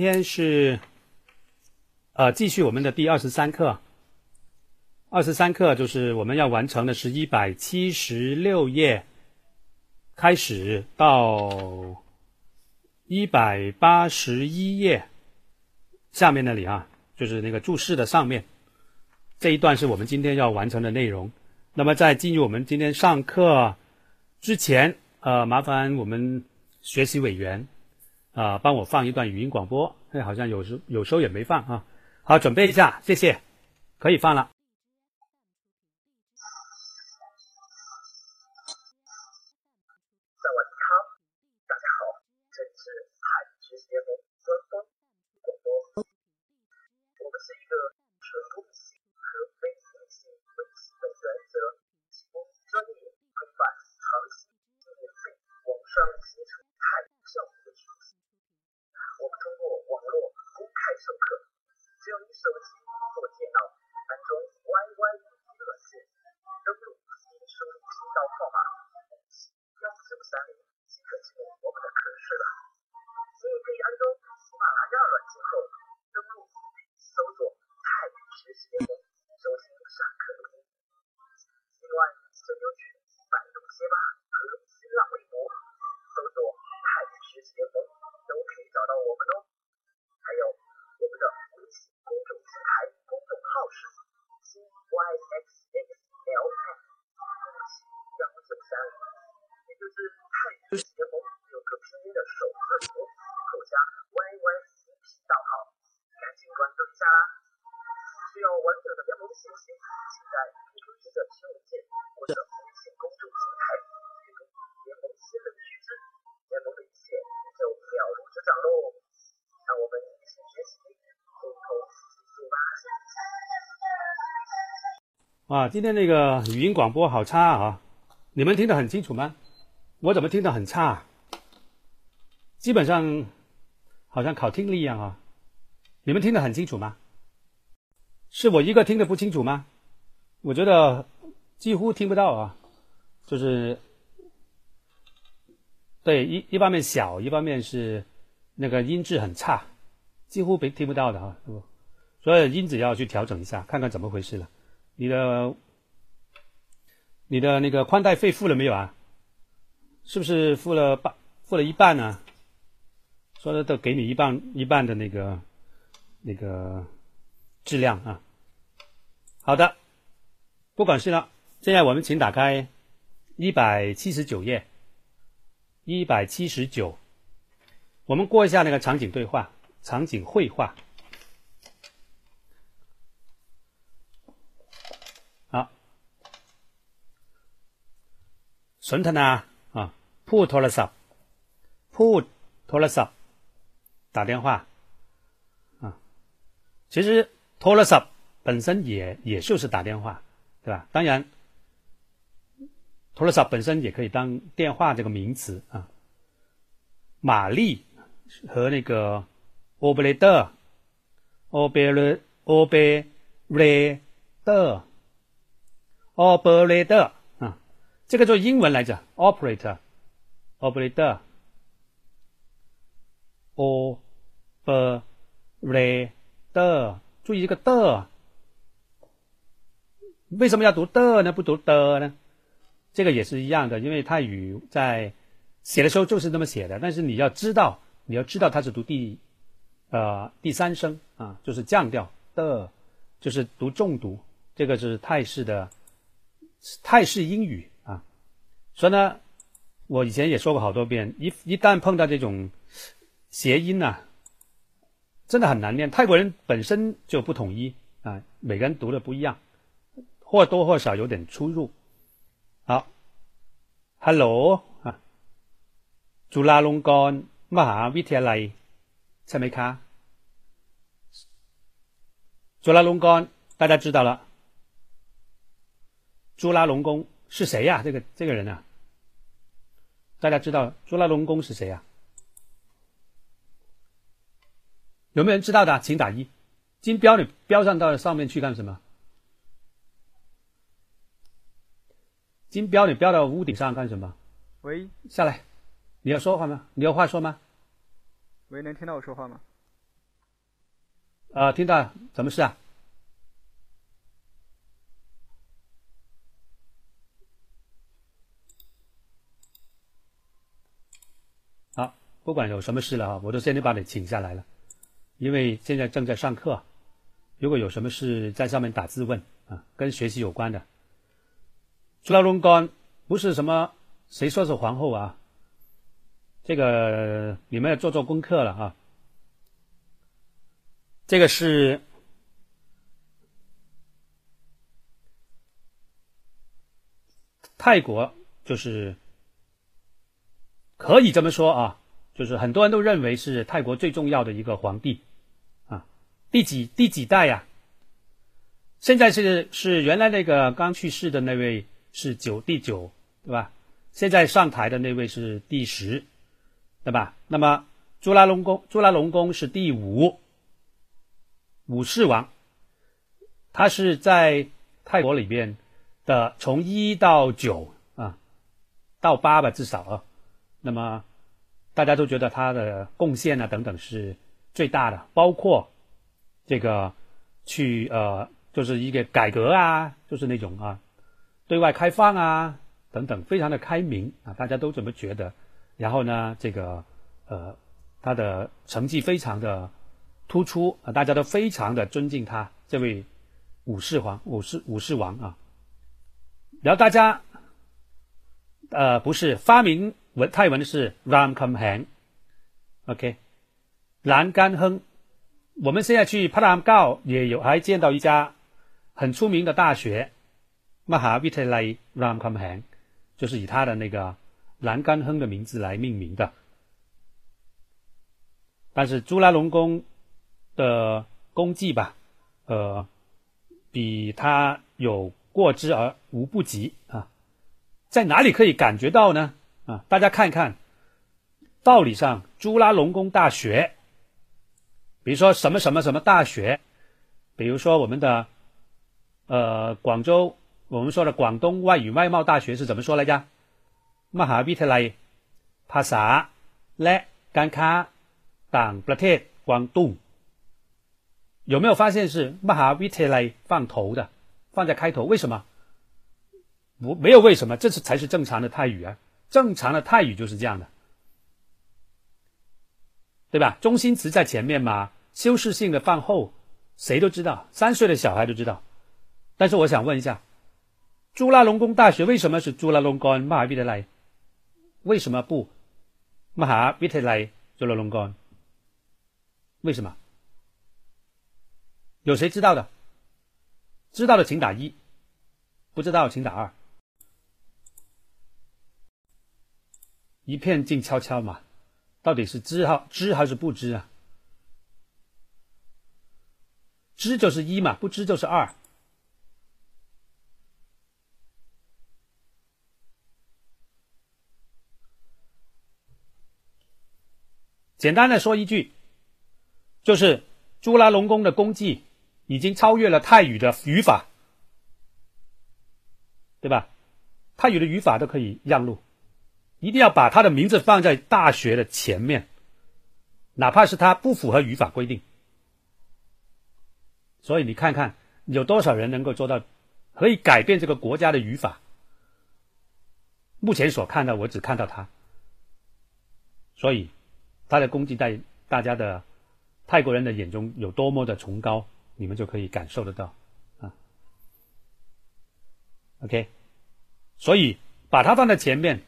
今天是呃继续我们的第二十三课，二十三课就是我们要完成的是一百七十六页开始到一百八十一页下面那里啊，就是那个注释的上面这一段是我们今天要完成的内容。那么在进入我们今天上课之前，呃，麻烦我们学习委员。啊，帮我放一段语音广播，哎，好像有时有时候也没放啊。好，准备一下，谢谢，可以放了。手机或电脑安装 YY 音软件，登录新输频道号码0930即可进入我们的科室了。你也可以安装喜马拉雅软件后，登录并搜索《太极学习联盟》，收听上课录音。此外，还优群百度贴吧和新浪微博，搜索《太极学习联盟》都可以找到我们哦。Y X X L X，然后九三五，也就是泰语联盟有个拼音的首字母，口加 Y Y C P 盗号，赶紧关注一下啦！需要完整的联盟信息，请在 QQ 群的群文件或者微信公众平台阅读联盟新闻须知。联盟的一切就了如指掌喽！让我们一起学习，共同。啊，今天那个语音广播好差啊！你们听得很清楚吗？我怎么听得很差？基本上好像考听力一样啊！你们听得很清楚吗？是我一个听得不清楚吗？我觉得几乎听不到啊，就是对一一方面小，一方面是那个音质很差，几乎没听不到的啊，所以音质要去调整一下，看看怎么回事了。你的你的那个宽带费付了没有啊？是不是付了半付了一半呢？说的都给你一半一半的那个那个质量啊。好的，不管事了。现在我们请打开一百七十九页，一百七十九，我们过一下那个场景对话、场景绘画。神探啊啊，พูดโทรศัพท์พูดโทรศัพท์打电话啊，其实โทรศัพท์本身也也就是打电话，对吧？当然，โทรศัพท์本身也可以当电话这个名词啊。玛丽和那个 operator，operator，operator。 这个做英文来着，operator，operator，o p r e 的注意这个的，为什么要读的呢？不读的呢？这个也是一样的，因为泰语在写的时候就是这么写的，但是你要知道，你要知道它是读第呃第三声啊，就是降调的，就是读重读，这个是泰式的泰式英语。所以呢，我以前也说过好多遍，一一旦碰到这种谐音呐，真的很难念。泰国人本身就不统一啊，每个人读的不一样，或多或少有点出入。好，Hello 啊，จุฬาลงกรณ์มหาวิทยาลัยใช่ไหมคะจุฬาลงกรณ์大家知道了，朱拉隆功是谁呀？这个这个人啊？ 大家知道朱拉隆功是谁啊？有没有人知道的？请打一。金标你标上到上面去干什么？金标你标到屋顶上干什么？喂，下来，你要说话吗？你有话说吗？喂，能听到我说话吗？呃，听到什么事啊？好，不管有什么事了啊，我都先得把你请下来了，因为现在正在上课。如果有什么事，在上面打字问啊，跟学习有关的。朱拉隆功不是什么谁说是皇后啊，这个你们要做做功课了啊。这个是泰国，就是可以这么说啊，就是很多人都认为是泰国最重要的一个皇帝啊，第几第几代呀？现在是是原来那个刚去世的那位是九第九对吧？现在上台的那位是第十对吧？那么朱拉隆功朱拉隆功是第五。武士王，他是在泰国里边的，从一到九啊，到八吧，至少啊。那么大家都觉得他的贡献啊等等是最大的，包括这个去呃，就是一个改革啊，就是那种啊，对外开放啊等等，非常的开明啊，大家都这么觉得。然后呢，这个呃，他的成绩非常的。突出啊，大家都非常的尊敬他这位武士皇、武士武士王啊。然后大家，呃，不是发明泰文的是 Ram Kam Hang，OK，栏杆亨。我们现在去帕拉姆高也有还见到一家很出名的大学，Mahavithilai Ram Kam Hang，就是以他的那个栏杆亨的名字来命名的。但是朱拉隆功。的功绩吧，呃，比他有过之而无不及啊，在哪里可以感觉到呢？啊，大家看一看，道理上，朱拉隆功大学，比如说什么什么什么大学，比如说我们的呃广州，我们说的广东外语外贸大学是怎么说来着？Mahavithilai Phasa Le Ganka Dang Pratet Guangdong。有没有发现是 mahavitlai 放头的，放在开头？为什么？不，没有为什么，这是才是正常的泰语啊！正常的泰语就是这样的，对吧？中心词在前面嘛，修饰性的放后，谁都知道，三岁的小孩都知道。但是我想问一下，朱拉隆功大学为什么是朱拉隆功玛哈比特赖为什么不玛哈比特赖朱拉隆功？为什么？有谁知道的？知道的请打一，不知道请打二。一片静悄悄嘛，到底是知哈知还是不知啊？知就是一嘛，不知就是二。简单的说一句，就是朱拉隆功的功绩。已经超越了泰语的语法，对吧？泰语的语法都可以让路，一定要把他的名字放在大学的前面，哪怕是他不符合语法规定。所以你看看有多少人能够做到，可以改变这个国家的语法？目前所看到，我只看到他，所以他的功绩在大家的泰国人的眼中有多么的崇高。你们就可以感受得到，啊，OK，所以把它放在前面，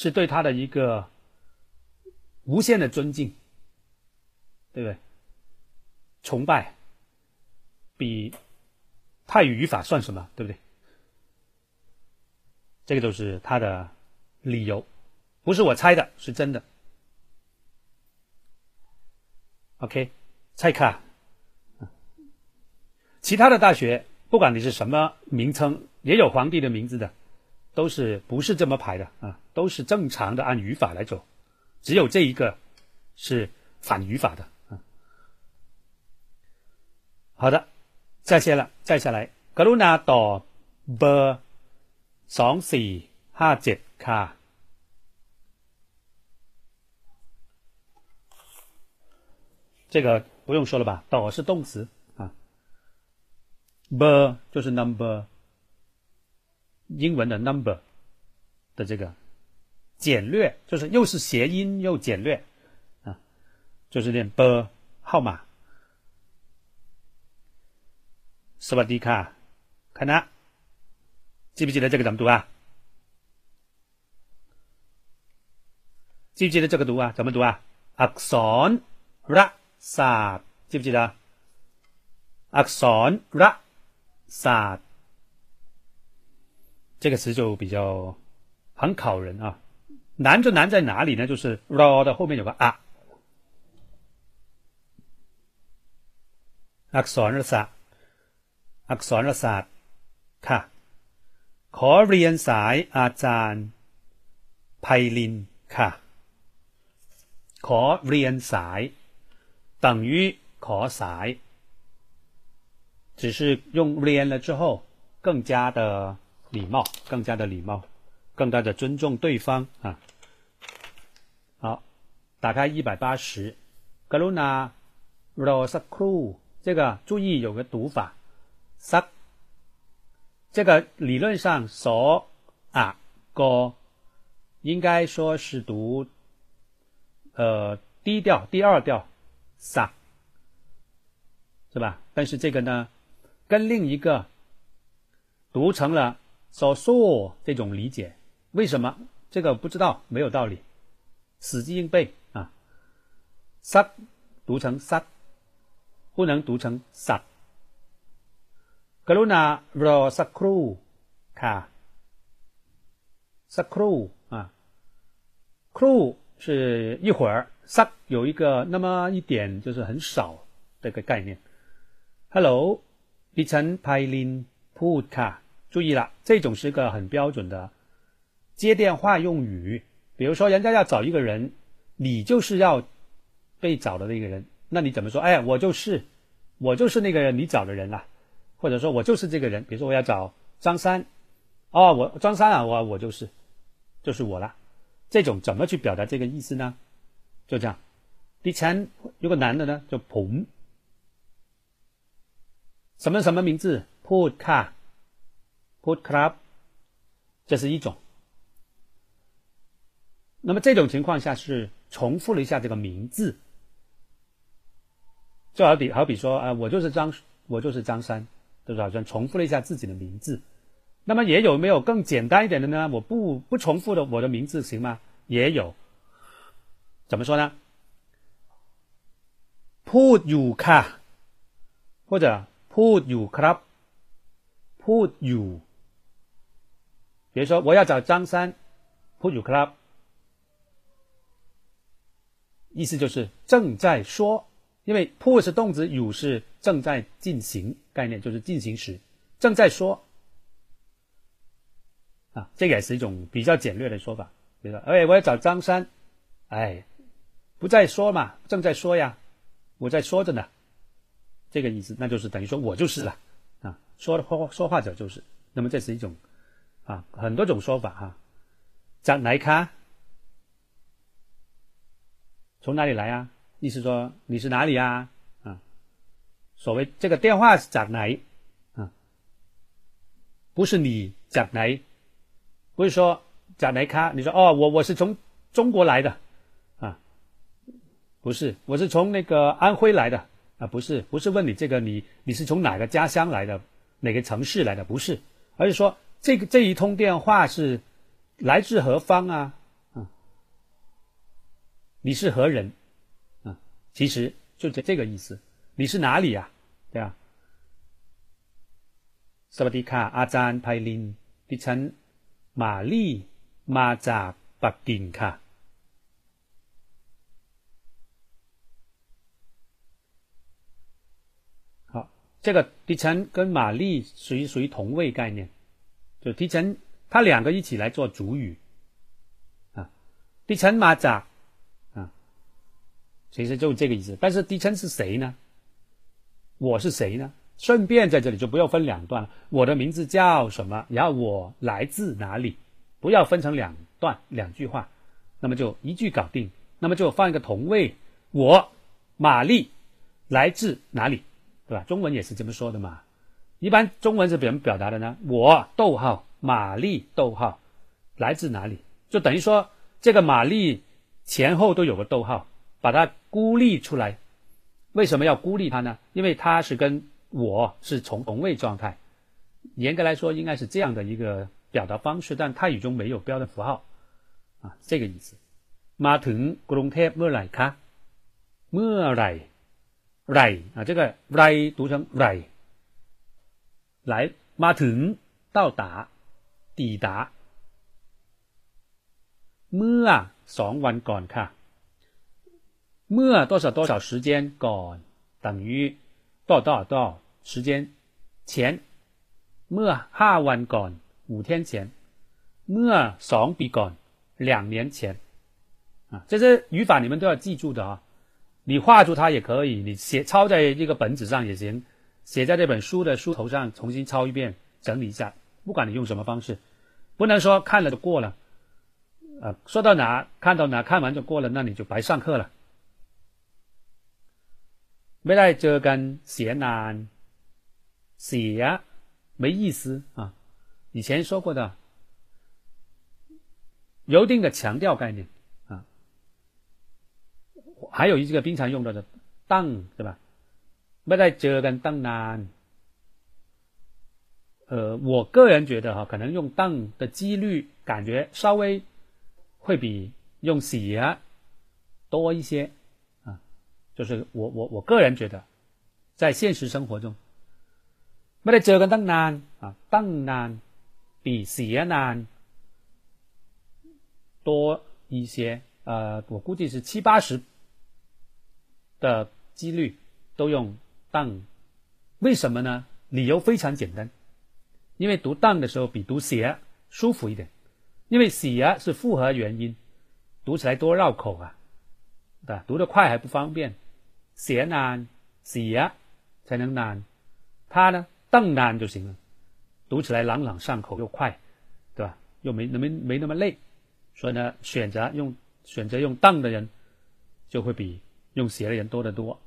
是对他的一个无限的尊敬，对不对？崇拜，比泰语语法算什么，对不对？这个都是他的理由，不是我猜的，是真的。OK，蔡卡。其他的大学，不管你是什么名称，也有皇帝的名字的，都是不是这么排的啊？都是正常的按语法来走，只有这一个是反语法的啊。好的，再下来，再下来，กรุณาตอบเบอร์สองสี่ห้าเจ็ดค่ะ。这个 不用说了吧？斗是动词啊，ber 就是 number，英文的 number 的这个 简略就是又是谐音又简略啊，就是念 b 号码，斯瓦迪卡，看呐，记不记得这个怎么读啊？记不记得这个读啊？怎么读啊？axonra 萨，记不记得？axonra 萨，这个词就比较很考人啊。难就难在哪里呢？就是 r 的后面有个啊，อักษรรัศาสตร์อักษรศาสตร์ค่ะ ขอเรียนสายอาจารย์ไพลินค่ะขอเรียนสาย等于ขอสาย只是用เรียน了之后更加的礼貌更加的礼貌 更加的尊重对方啊。好，打开一百八十，Karuna Rosakru，这个注意有个读法，sak，这个理论上 so 啊 go，应该说是读呃低调第二调 sak，是吧？但是这个呢，跟另一个读成了 so so 这种理解。为什么？这个不知道，没有道理，死记硬背啊。撒读成撒，不能读成撒。กรุณารอสักครู่ค่ะสักครู่啊ครู่是一会儿สัก有一个那么一点就是很少的一个概念 Hello ดิฉันไพลินพูดค่ะ注意了这种是个很标准的 接电话用语比如说人家要找一个人你就是要被找的那个人那你怎么说哎我就是我就是那个人你找的人啊或者说我就是这个人，比如说我要找张三，哦，我张三啊，我我就是，就是我了。这种怎么去表达这个意思呢？就这样。第三，如果男的呢，就彭，什么什么名字？Put car，Put club，这是一种。那么这种情况下是重复了一下这个名字，就好比好比说啊，我就是张，我就是张三。就是好像重复了一下自己的名字，那么也有没有更简单一点的呢？我不不重复的我的名字行吗？也有，怎么说呢？Put you car，，或者 Put you club，Put you，比如说我要找张三，Put you club，意思就是正在说。因为 push 动词有是正在进行概念，就是进行时，正在说。啊，这也是一种比较简略的说法。比如说，哎，我要找张三，哎，不在说嘛，正在说呀，我在说着呢，这个意思，那就是等于说我就是了，啊，说的话说话者就是，那么这是一种，啊，很多种说法哈、啊，张来咖，从哪里来啊？意思说你是哪里啊？啊，所谓这个电话是จากไหน啊？不是你จากไหน，不是说จากไหนคะ？你说哦，我我是从中国来的啊？不是，我是从那个安徽来的啊？不是，不是问你这个你你是从哪个家乡来的，哪个城市来的？不是，而是说这个这一通电话是来自何方啊？ 啊，你是何人？其实就这这个意思，你是哪里呀？对吧？สวัสดีค่ะอาจารย์ไพลินดิฉันมาลี่มาจากปักกิ่งค่ะ好，这个迪晨跟玛丽属于属于同位概念，就迪晨他两个一起来做主语啊，迪晨马扎。 其实就这个意思，但是低称是谁呢？我是谁呢？顺便在这里就不要分两段了。我的名字叫什么？然后我来自哪里？不要分成两段两句话，那么就一句搞定。那么就放一个同位，我玛丽来自哪里，对吧？中文也是这么说的嘛。一般中文是怎么表达的呢？我逗号玛丽逗号来自哪里？就等于说这个玛丽前后都有个逗号，把它孤立出来。为什么要孤立它呢？因为它是跟我是从同位状态。严格来说，应该是这样的一个表达方式，但泰语中没有标的符号啊，这个意思。มาถึงกรุงเทพเมื่อไหร่คะเมื่อไหร่ไร啊，这个ไร读成ไร来มาถึง到达抵达เมื่อสองวันก่อนค่ะ เมื่อ多少多少时间ก่อน等于多少多少多少时间前เมื่อห้าวันก่อน五天前เมื่อสองปีก่อน两年前啊，这些语法你们都要记住的啊。你画出它也可以，你写抄在这个本子上也行，写在这本书的书头上重新抄一遍，整理一下。不管你用什么方式，不能说看了就过了。啊，说到哪看到哪，看完就过了，那你就白上课了。 ไม่ได้เจอกันเสียนานเสีย没意思啊。以前说过的，有一定的强调概念。还有一个经常用到的“当”对吧？ไม่ได้เจอกันตั้งนาน。呃，我个人觉得哈，可能用“当”的几率感觉稍微会比用“写”多一些啊。 就是我我我个人觉得，在现实生活中，ไม่ได้เจอกันตั้งนาน啊，ตั้งนาน比写难多一些。呃，我估计是七八十。的几率都用当，为什么呢？理由非常简单，因为读当的时候比读写舒服一点，因为写是复合元音，读起来多绕口啊，对吧？读得快还不方便， 写难写才能难，它呢当难就行了，读起来朗朗上口又快，对吧？又没那么没那么累，所以呢，选择用选择用当的人就会比。用写的人多得多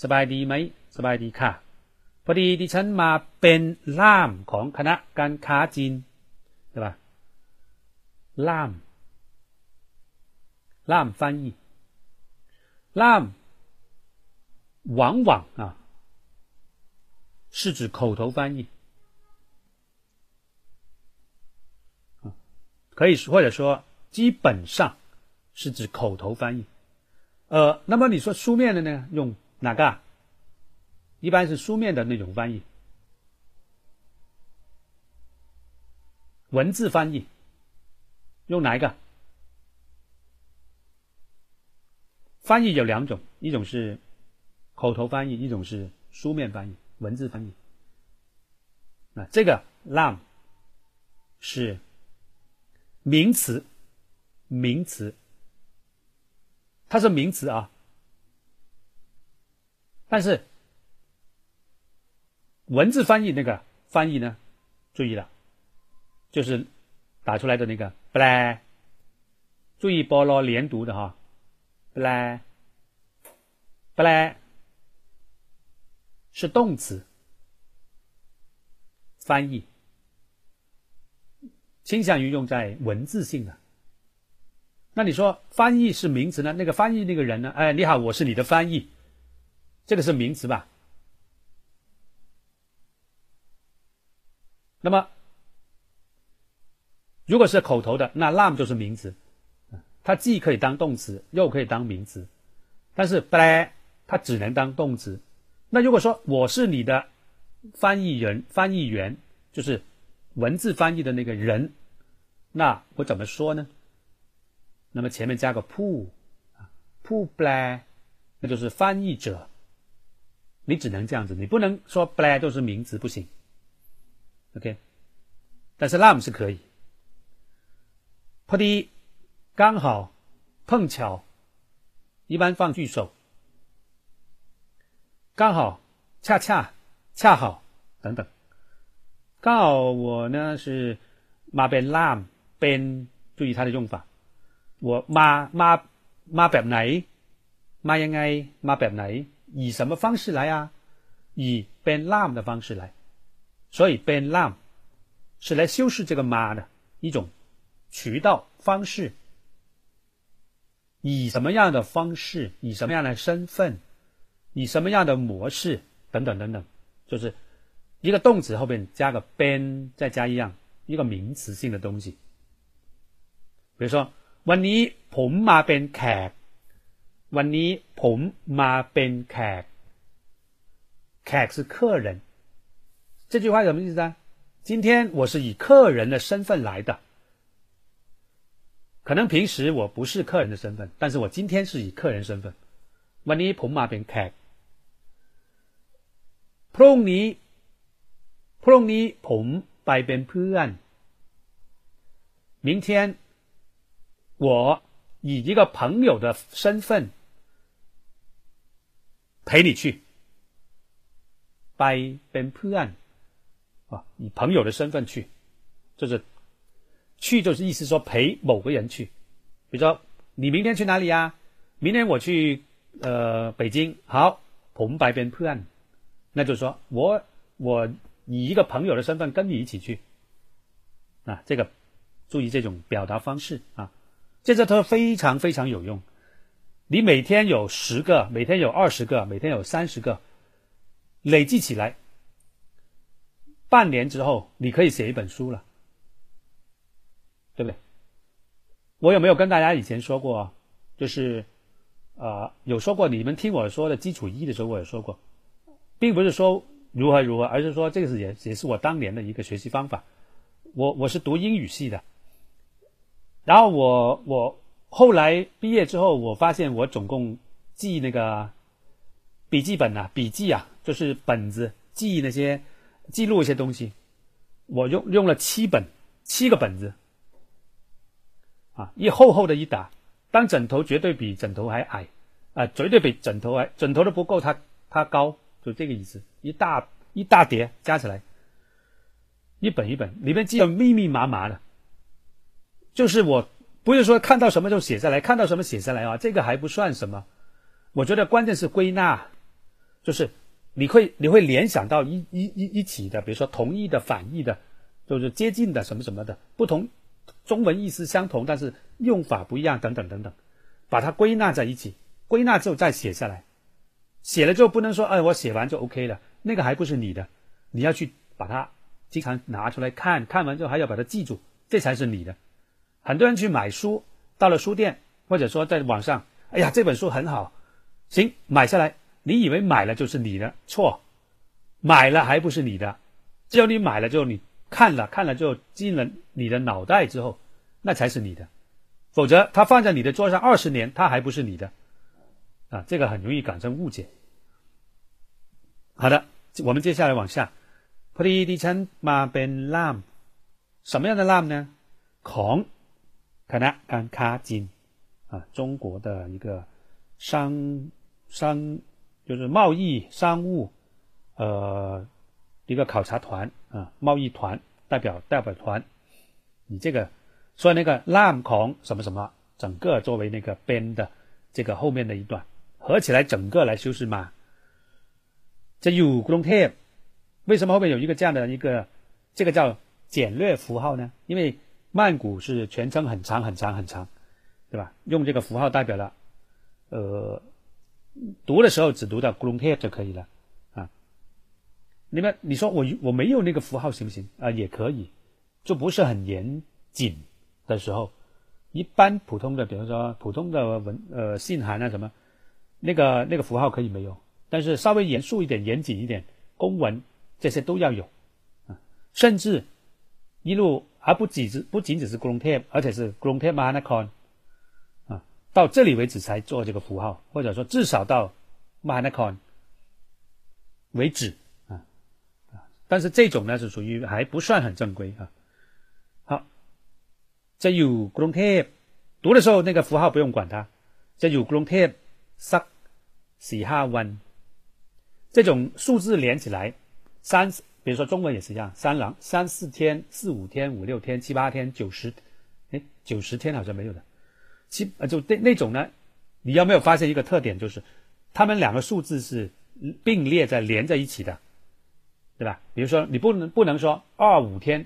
สบายดีไหมสบายดีค่ะพอดีดิฉันมาเป็นล่ามของคณะการค้าจีนใช่ปะล่ามล่าม翻译ล่าม 往往啊是指口头翻译可以或者说基本上是指口头翻译。呃，那么你说书面的呢？用哪个？一般是书面的那种翻译，文字翻译用哪一个？翻译有两种，一种是口头翻译，一种是书面翻译，文字翻译。那这个 lam 是名词，名词。它是名词啊，但是文字翻译那个翻译呢，注意了，就是打出来的那个不来，注意菠萝连读的哈，不来，不来是动词，翻译倾向于用在文字性的。那你说翻译是名词呢？那个翻译那个人呢？哎，你好，我是你的翻译，这个是名词吧？那么，如果是口头的，那 lam 就是名词，它既可以当动词，又可以当名词，但是 bla 它只能当动词。那如果说我是你的翻译人、翻译员，就是文字翻译的那个人，那我怎么说呢？那么前面加个 pu 啊，pu bla，那就是翻译者。你只能这样子，你不能说 bla 都是名词，不行。OK，但是 lam 是可以。p u 刚好，碰巧，一般放句首。刚好、恰恰、恰好等等。刚好我呢是马边拉边，注意它的用法。我马马马边来，马应该马边来，以什么方式来啊？以边拉的方式来。所以边拉是来修饰这个马的一种渠道方式。以什么样的方式，以什么样的身份，以什么样的模式等等等等就是一个动词后边加个 ben 再加一样一个名词性的东西比如说วันนี้ผมมาเป็นแขกวันนี้ผมมาเป็นแขกแขก是客人这句话什么意思啊今天我是以客人的身份来的可能平时我不是客人的身份但是我今天是以客人身份วันนี้ผมมาเป็นแขก พรุ่งนี้พรุ่งนี้ผมไปเป็นเพื่อน明天我以一个朋友的身份陪你去，by เป็นเพื่อน啊，以朋友的身份去，就是去就是意思说陪某个人去，比如说你明天去哪里呀？明天我去呃北京，好，ผมไปเป็นเพื่อน， 那就说我我以一个朋友的身份跟你一起去，啊，这个注意这种表达方式啊。这这都非常非常有用。你每天有十个，每天有二十个，每天有三十个，累计起来，半年之后你可以写一本书了，对不对？我有没有跟大家以前说过？就是啊，有说过。你们听我说的基础一的时候，我也说过，并不是说如何如何，而是说这个是也也是我当年的一个学习方法。我我是读英语系的。然后我我后来毕业之后，我发现我总共记那个笔记本啊，笔记啊，就是本子记那些记录一些东西，我用用了七本七个本子啊，一厚厚的一沓，当枕头绝对比枕头还矮啊，绝对比枕头还枕头都不够它它高，就这个意思，一大一大叠加起来，一本一本里面记得密密麻麻的。就是我不是说看到什么就写下来，看到什么写下来啊，这个还不算什么。我觉得关键是归纳，就是你会你会联想到一一一一起的，比如说同义的、反义的，就是接近的什么什么的，不同中文意思相同，但是用法不一样，等等等等，把它归纳在一起，归纳之后再写下来。写了之后不能说哎我写完就 OK 了，那个还不是你的，你要去把它经常拿出来看看完之后还要把它记住，这才是你的。很多人去买书，到了书店或者说在网上，哎呀，这本书很好，行，买下来。你以为买了就是你的，错，买了还不是你的。只有你买了之后，你看了看了之后进了你的脑袋之后，那才是你的。否则，它放在你的桌上二十年，它还不是你的。啊，这个很容易产生误解。好的，我们接下来往下。พอดีดิฉันมาเป็นล่าม，什么样的ล่าม呢？ของ可能看卡金啊，中国的一个商商就是贸易商务呃一个考察团啊，贸易团代表代表团，你这个说那个 lam 孔什么什么，整个作为那个边的这个后面的一段 合起来，整个来修饰嘛。这有古龙贴，为什么后面有一个这样的一个这个叫简略符号呢？因为曼谷是全称很长很长很长，对吧？用这个符号代表了，呃，读的时候只读到 g r o n t e 就可以了啊。你们你说我我没有那个符号行不行啊？也可以，就不是很严谨的时候，一般普通的，比如说普通的文呃信函啊什么，那个那个符号可以没有，但是稍微严肃一点、严谨一点，公文这些都要有啊，甚至一路。而不仅是不仅仅是 g r o n t e 而且是 g r o n t e Manacon 啊，到这里为止才做这个符号，或者说至少到 Manacon 为止啊，但是这种呢是属于还不算很正规啊。好，这有 g r o n t e 读的时候那个符号不用管它，这有 g r o n t e 三四哈 one 这种数字连起来三。比如说中文也是一样，三郎三四天、四五天、五六天、七八天、九十，哎，九十天好像没有的，七呃就那那种呢，你有没有发现一个特点，就是他们两个数字是并列在连在一起的，对吧？比如说，你不能不能说二五天，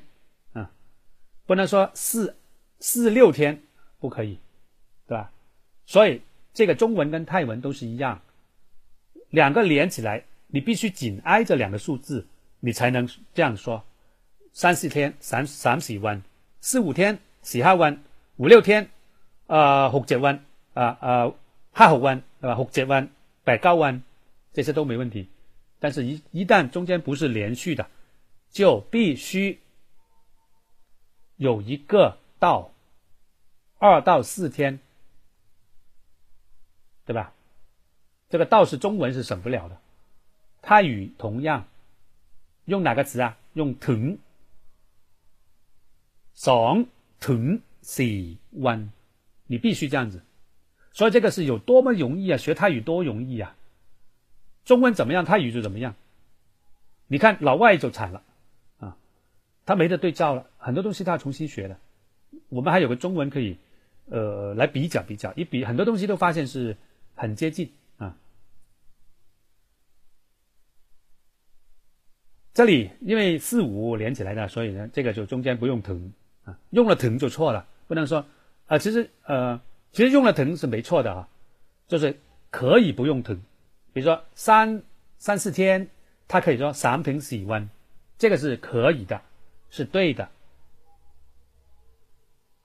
啊，不能说四四六天，不可以，对吧？所以这个中文跟泰文都是一样，两个连起来，你必须紧挨着两个数字，你才能这样说。三四天，三三十温；四五天，四下温；五六天，呃，六七温，啊啊，八九温，对吧？六七温，八九温，这些都没问题。但是，一一旦中间不是连续的，就必须有一个到二到四天，对吧？这个到是中文是省不了的。泰语同样用哪个词啊？用ถึงสองถึง你必须这样子，所以这个是有多么容易啊！学泰语多容易啊！中文怎么样，泰语就怎么样。你看老外就惨了啊，他没得对照了，很多东西他要重新学的。我们还有个中文可以呃来比较比较，一比很多东西都发现是 很接近啊。这里因为四五连起来的，所以呢，这个就中间不用疼。啊，用了疼就错了，不能说啊，其实呃，其实用了疼是没错的啊，就是可以不用疼，比如说三三四天，他可以说三瓶洗温，这个是可以的，是对的。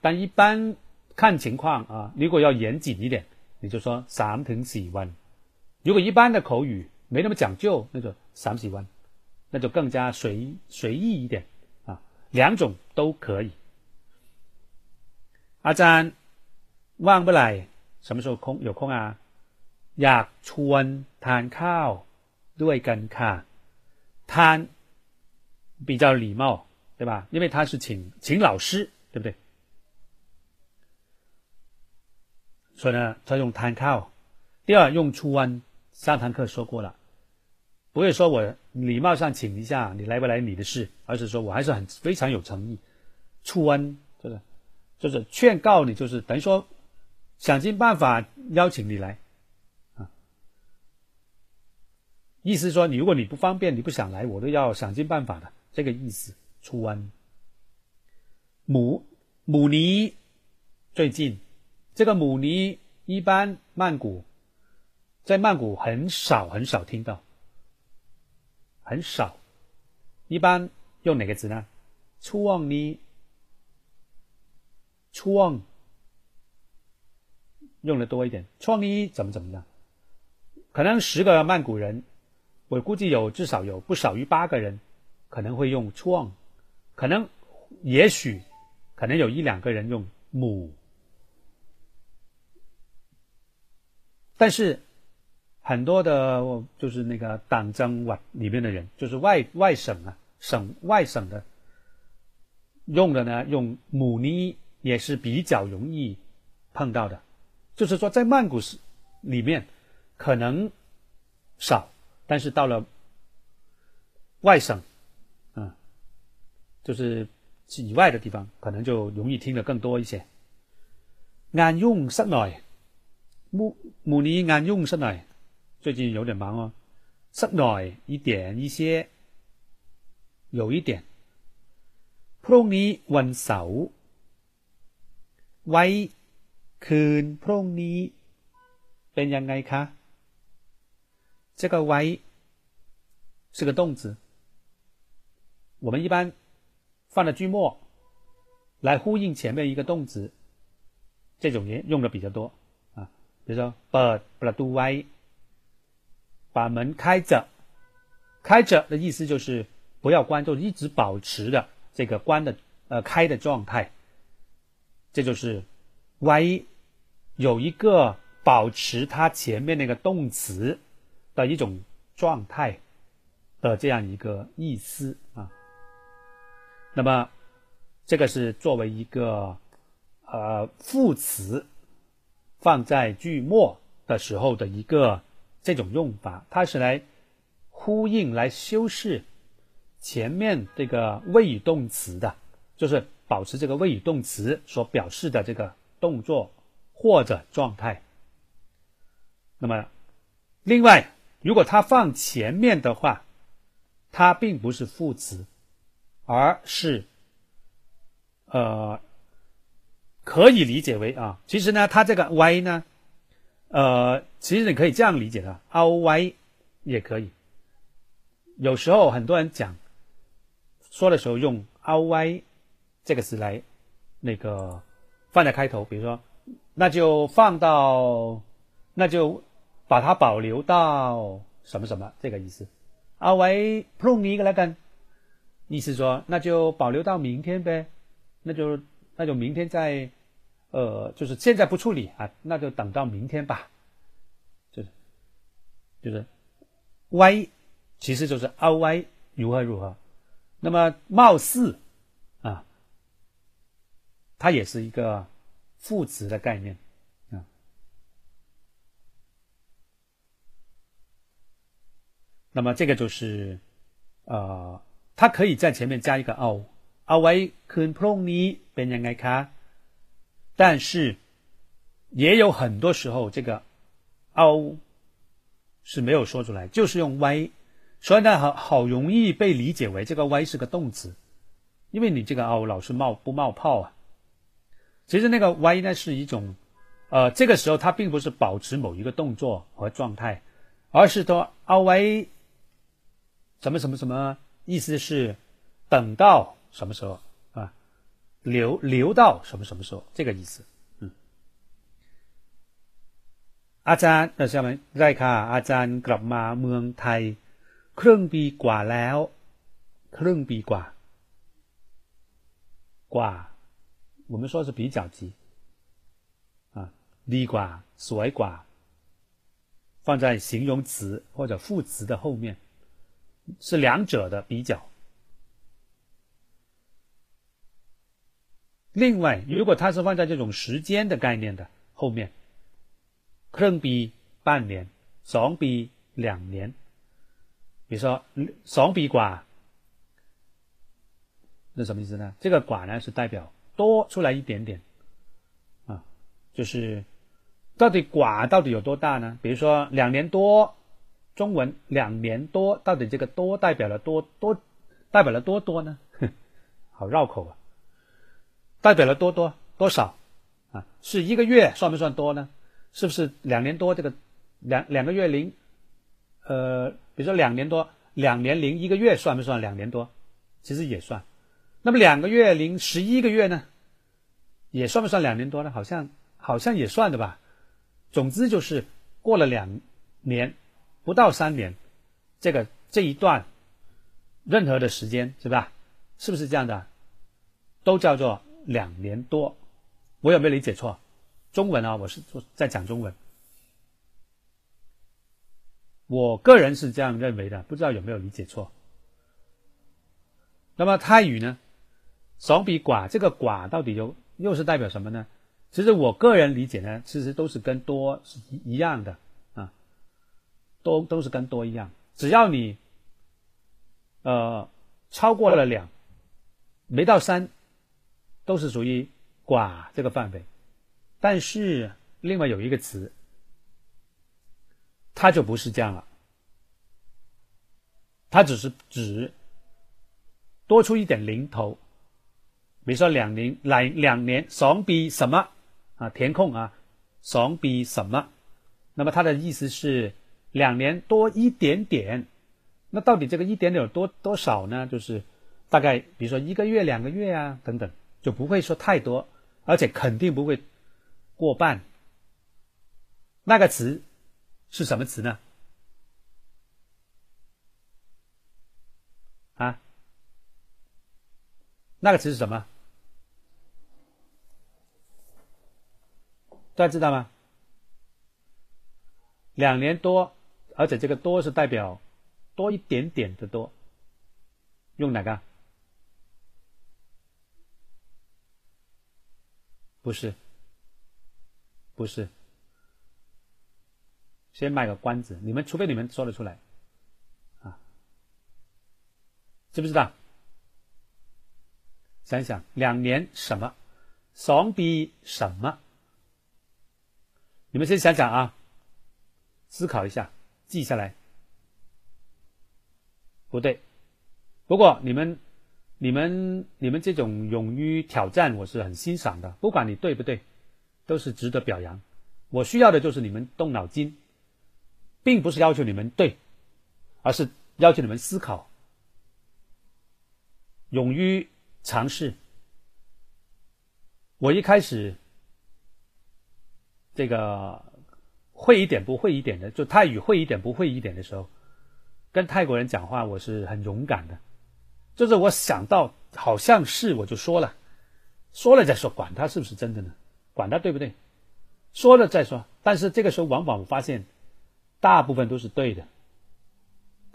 但一般看情况啊，如果要严谨一点，你就说三平洗温。如果一般的口语没那么讲究，那就三洗温，那就更加随随意一点啊，两种都可以。อาจารย์ว่างเมื่อไหร่什么时候空有空啊อยากชวนทานข้าวด้วยกันค่ะทาน比较礼貌对吧因为他是请请老师对不对 所以呢他用摊靠第二用初温上堂课说过了。不会说我礼貌上请一下你来不来你的事而是说我还是很非常有诚意。初温就是就是劝告你，就是等于说，想尽办法邀请你来，啊，意思说你如果你不方便，你不想来，我都要想尽办法的，这个意思。出湾，姆姆尼最近，这个姆尼一般曼谷，在曼谷很少很少听到，很少，一般用哪个词呢？出旺尼。创用的多一点，创意怎么怎么样？可能十个曼谷人，我估计有至少有不少于八个人可能会用创，可能也许可能有一两个人用母，但是很多的就是那个党争外里面的人，就是外外省啊，省外省的用的呢，用母尼。也是比较容易碰到的，就是说在曼谷市里面可能少，但是到了外省，嗯，就是以外的地方，可能就容易听得更多一些。俺用室内，穆穆尼安用室内，最近有点忙哦。室内一点一些，有一点。พรุ่งนี้วันเสาร์ไว้คืนพรุ่งนี้เป็นยังไงคะ这个ไว้是个动词，我们一般放在句末来呼应前面一个动词，这种也用的比较多啊。 比如说เปิดประตูไว้，把门开着，开着的意思就是不要关，就一直保持的这个关的呃开的状态。这就是“ y 有一个保持它前面那个动词的一种状态的这样一个意思啊。那么，这个是作为一个呃副词 放在句末的时候的一个这种用法，它是来呼应、来修饰前面这个谓语动词的，就是。保持这个谓语动词所表示的这个动作或者状态。那么，另外，如果它放前面的话，它并不是副词，而是呃，可以理解为啊，其实呢，它这个 y 呢，呃，其实你可以这样理解的，o y 也可以。有时候很多人讲说的时候用 o y 这个词来那个放在开头，比如说，那就放到，那就。把它保留到什么什么这个意思，啊为 prong 一个来干，意思说那就保留到明天呗，那就那就明天再，呃，就是现在不处理啊，那就等到明天吧，就是就是，y 其实就是 r y 如何如何，那么貌似啊，它也是一个副词的概念。那么这个就是，呃，它可以在前面加一个 o，เอาไว้คืนพรุ่งนี้เป็นยังไงคะ 但是也有很多时候这个 o 是没有说出来，就是用 y，所以呢，好好容易被理解为这个 y 是个动词，因为你这个 o 老是冒不冒泡啊？其实那个 y 呢是一种，呃，这个时候它并不是保持某一个动作和状态，而是说 o y。什么什么什么意思是等到什么时候？留留到什么什么时候？这个意思。嗯。อาจารย์ใช่ไหมได้ค่ะอาจารย์กลับมาเมืองไทยครึ่งปีกว่าแล้วครึ่งปีกว่ากว่า我们说是比较级啊，ดีกว่าสวยกว่า放在形容词或者副词的后面。是两者的比较。 另外，如果它是放在这种时间的概念的后面，可能比半年，总比两年。比如说双比寡，那什么意思呢？这个寡呢是代表多出来一点点，啊，就是到底寡到底有多大呢？比如说两年多。中文两年多，到底这个多代表了多多，代表了多多呢？好绕口啊！代表了多多多少啊？是一个月算不算多呢？是不是两年多？这个两两个月零，呃，比如说两年多，两年零一个月算不算两年多？其实也算。那么两个月零十一个月呢？也算不算两年多呢？好像好像也算的吧。总之就是过了两年。不到三年，这个这一段任何的时间是吧？是不是这样的？都叫做两年多。我有没有理解错？中文啊，我是在讲中文。我个人是这样认为的，不知道有没有理解错。那么泰语呢？手比寡，这个寡到底又又是代表什么呢？其实我个人理解呢，其实都是跟多是一一样的啊。都都是跟多一样，只要你，呃，超过了两，没到三，都是属于寡这个范围。但是另外有一个词，它就不是这样了，它只是指多出一点零头，比如说两年来两年双比什么啊？填空啊，双比什么？那么它的意思是。两年多一点点，那到底这个一点点有多多少呢？就是大概，比如说一个月、两个月啊，等等，就不会说太多，而且肯定不会过半。那个词是什么词呢？啊？那个词是什么？大家知道吗？两年多。而且这个多是代表多一点点的多，用哪个？不是，不是。先卖个关子，你们除非你们说得出来，啊，知不知道？想想两年什么，双比什么？你们先想想啊。思考一下，记下来。不对，不过你们、你们、你们这种勇于挑战，我是很欣赏的。不管你对不对，都是值得表扬。我需要的就是你们动脑筋，并不是要求你们对，而是要求你们思考，勇于尝试。我一开始这个会一点不会一点的，就泰语会一点不会一点的时候。跟泰国人讲话，我是很勇敢的，就是我想到好像是我就说了，说了再说，管他是不是真的呢？管他对不对？说了再说。但是这个时候，往往我发现，大部分都是对的。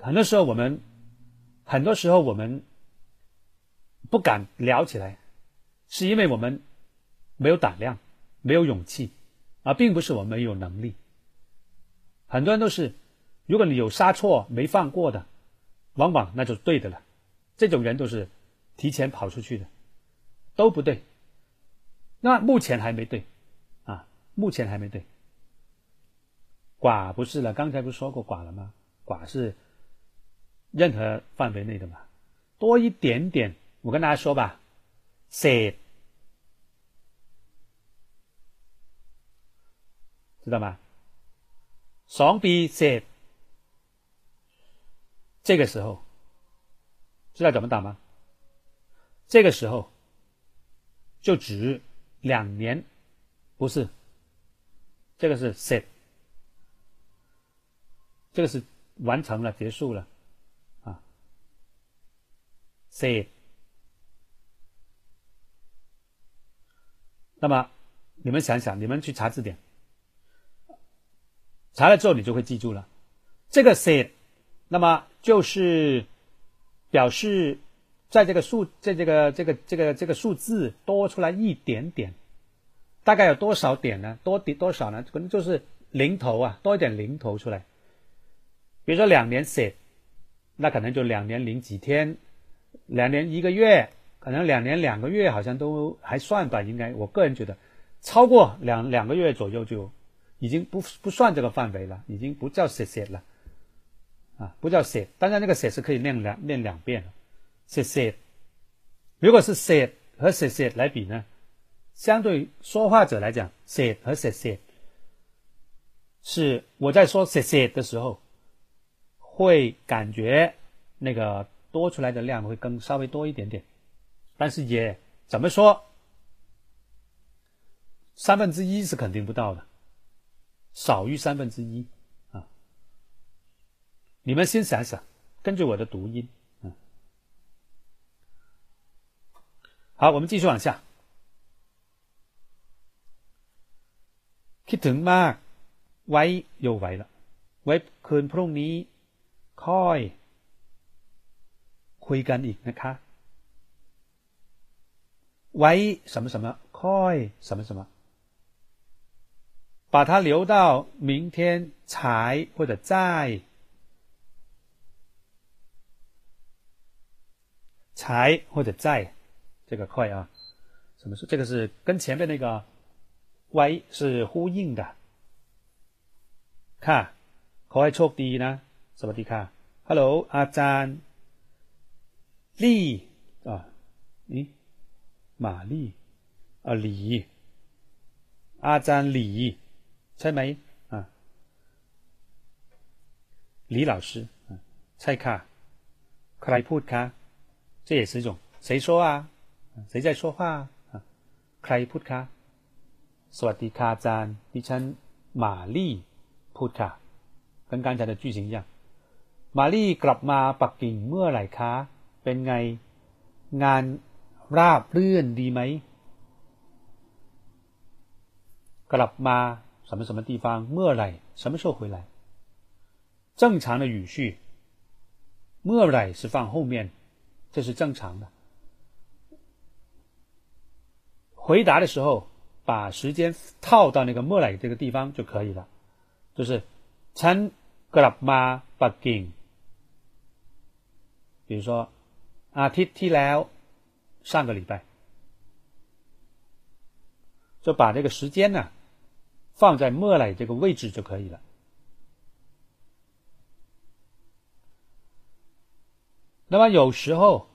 很多时候我们，很多时候我们不敢聊起来，是因为我们没有胆量，没有勇气，而并不是我们没有能力。很多人都是。如果你有杀错没犯过的，往往那就是对的了。这种人都是提前跑出去的，都不对。那目前还没对，啊，目前还没对。寡不是了，刚才不是说过寡了吗？寡是任何范围内的嘛，多一点点。我跟大家说吧，写知道吗？双臂写。这个时候，知道怎么打吗？这个时候就指两年，不是，这个是 set，这个是完成了，结束了，啊，set。那么你们想想，你们去查字典，查了之后你就会记住了，这个 set，那么。就是表示在这个数，在这个这个这个这个数字多出来一点点，大概有多少点呢？多点多少呢？可能就是零头啊，多一点零头出来。比如说两年 set，那可能就两年零几天，两年一个月，可能两年两个月好像都还算吧，应该我个人觉得，超过两两个月左右就已经不不算这个范围了，已经不叫 set set 了。啊，不叫写，当然那个写是可以念两念两遍的。写写，如果是写和写写来比呢，相对说话者来讲，写和写写是我在说写写的时候，会感觉那个多出来的量会更稍微多一点点，但是也怎么说，三分之一是肯定不到的，少于三分之一。你们先想想，根据我的读音，嗯，好，我们继续往下。คิดถึงมากไว้โยไว้ละไว้คืนพรุ่งนี้ค่อยคุยกันอีกนะคะไว้什么什么ค่อย什么什么把它留到明天才或者再。 才或者在，这个快啊，什么是这个是跟前面那个 y 是呼应的。ค่ะขอให้โชคดีนะสวัสดีค่ะฮัลโหลอาจารย์ลี่อ่านี่หมาลี่อ่าหลีอาจารย์หลีใช่ไหมอ่าหลี老师ใช่ค่ะใครพูดคะ 这也是一种谁说啊？谁在说话啊？ใครพูดคะสวัสดีค่ะอาจารย์ดิฉันมาลี่พูดค่ะ跟刚才的句型一样มาลี่กลับมาปักกิ่งเมื่อไหร่คะเป็นไงงานราบรื่นดีไหมกลับมา什么什么地方เมื่อไหร่什么时候回来正常的语序เมื่อไหร่是放后面 这是正常的。回答的时候，把时间套到那个莫来这个地方就可以了，就是参格拉马巴金。比如说啊，t t 来上个礼拜，就把这个时间呢放在莫来这个位置就可以了。那么有时候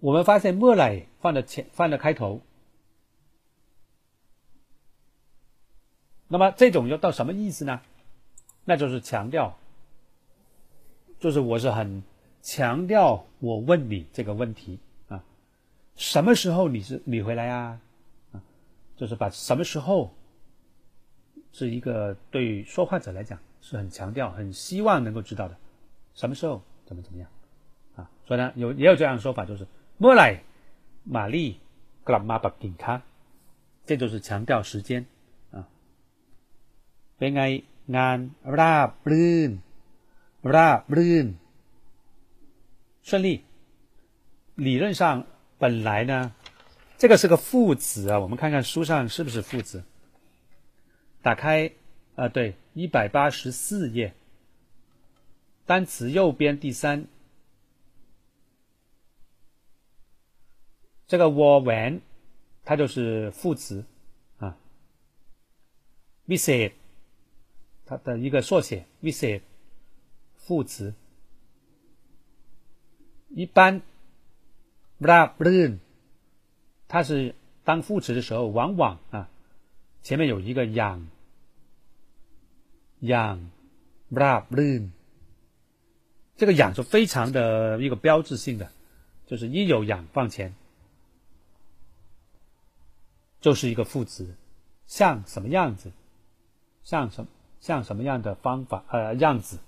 我们发现“莫来”放在前，放在开头。那么这种要到什么意思呢？那就是强调，就是我是很强调我问你这个问题啊，什么时候你是你回来呀？啊，就是把什么时候是一个对说话者来讲是很强调、很希望能够知道的，什么时候怎么怎么样啊？所以呢，有也有这样的说法，就是莫来玛丽格拉马巴顶卡，这就是强调时间。เป็นไงงานราบรื่นราบรื่น顺利。理论上本来呢，这个是个副词啊，我们看看书上是不是副词。打开啊，对，一百八十四页， 单词右边第三，这个 w 文它就是副词。啊，visit。它的一个缩写，visit，副词。一般，bra blun，它是当副词的时候，往往啊，前面有一个养，养，bra blun，这个养是非常的一个标志性的，就是一有养放前，就是一个副词，像什么样子，像什。像什么样的方法呃样子，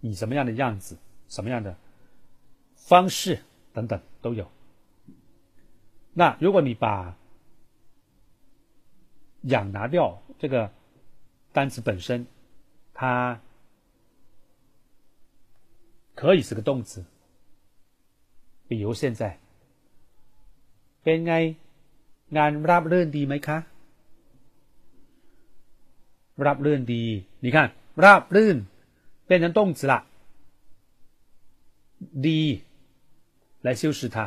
以什么样的样子，什么样的方式等等都有。那如果你把“养”拿掉，这个单词本身，它可以是个动词。比如现在，เป็นไงงานรับเรื่องดีไหมคะรับลื่นดี你看รับลื่น变成动词了ดี来修饰它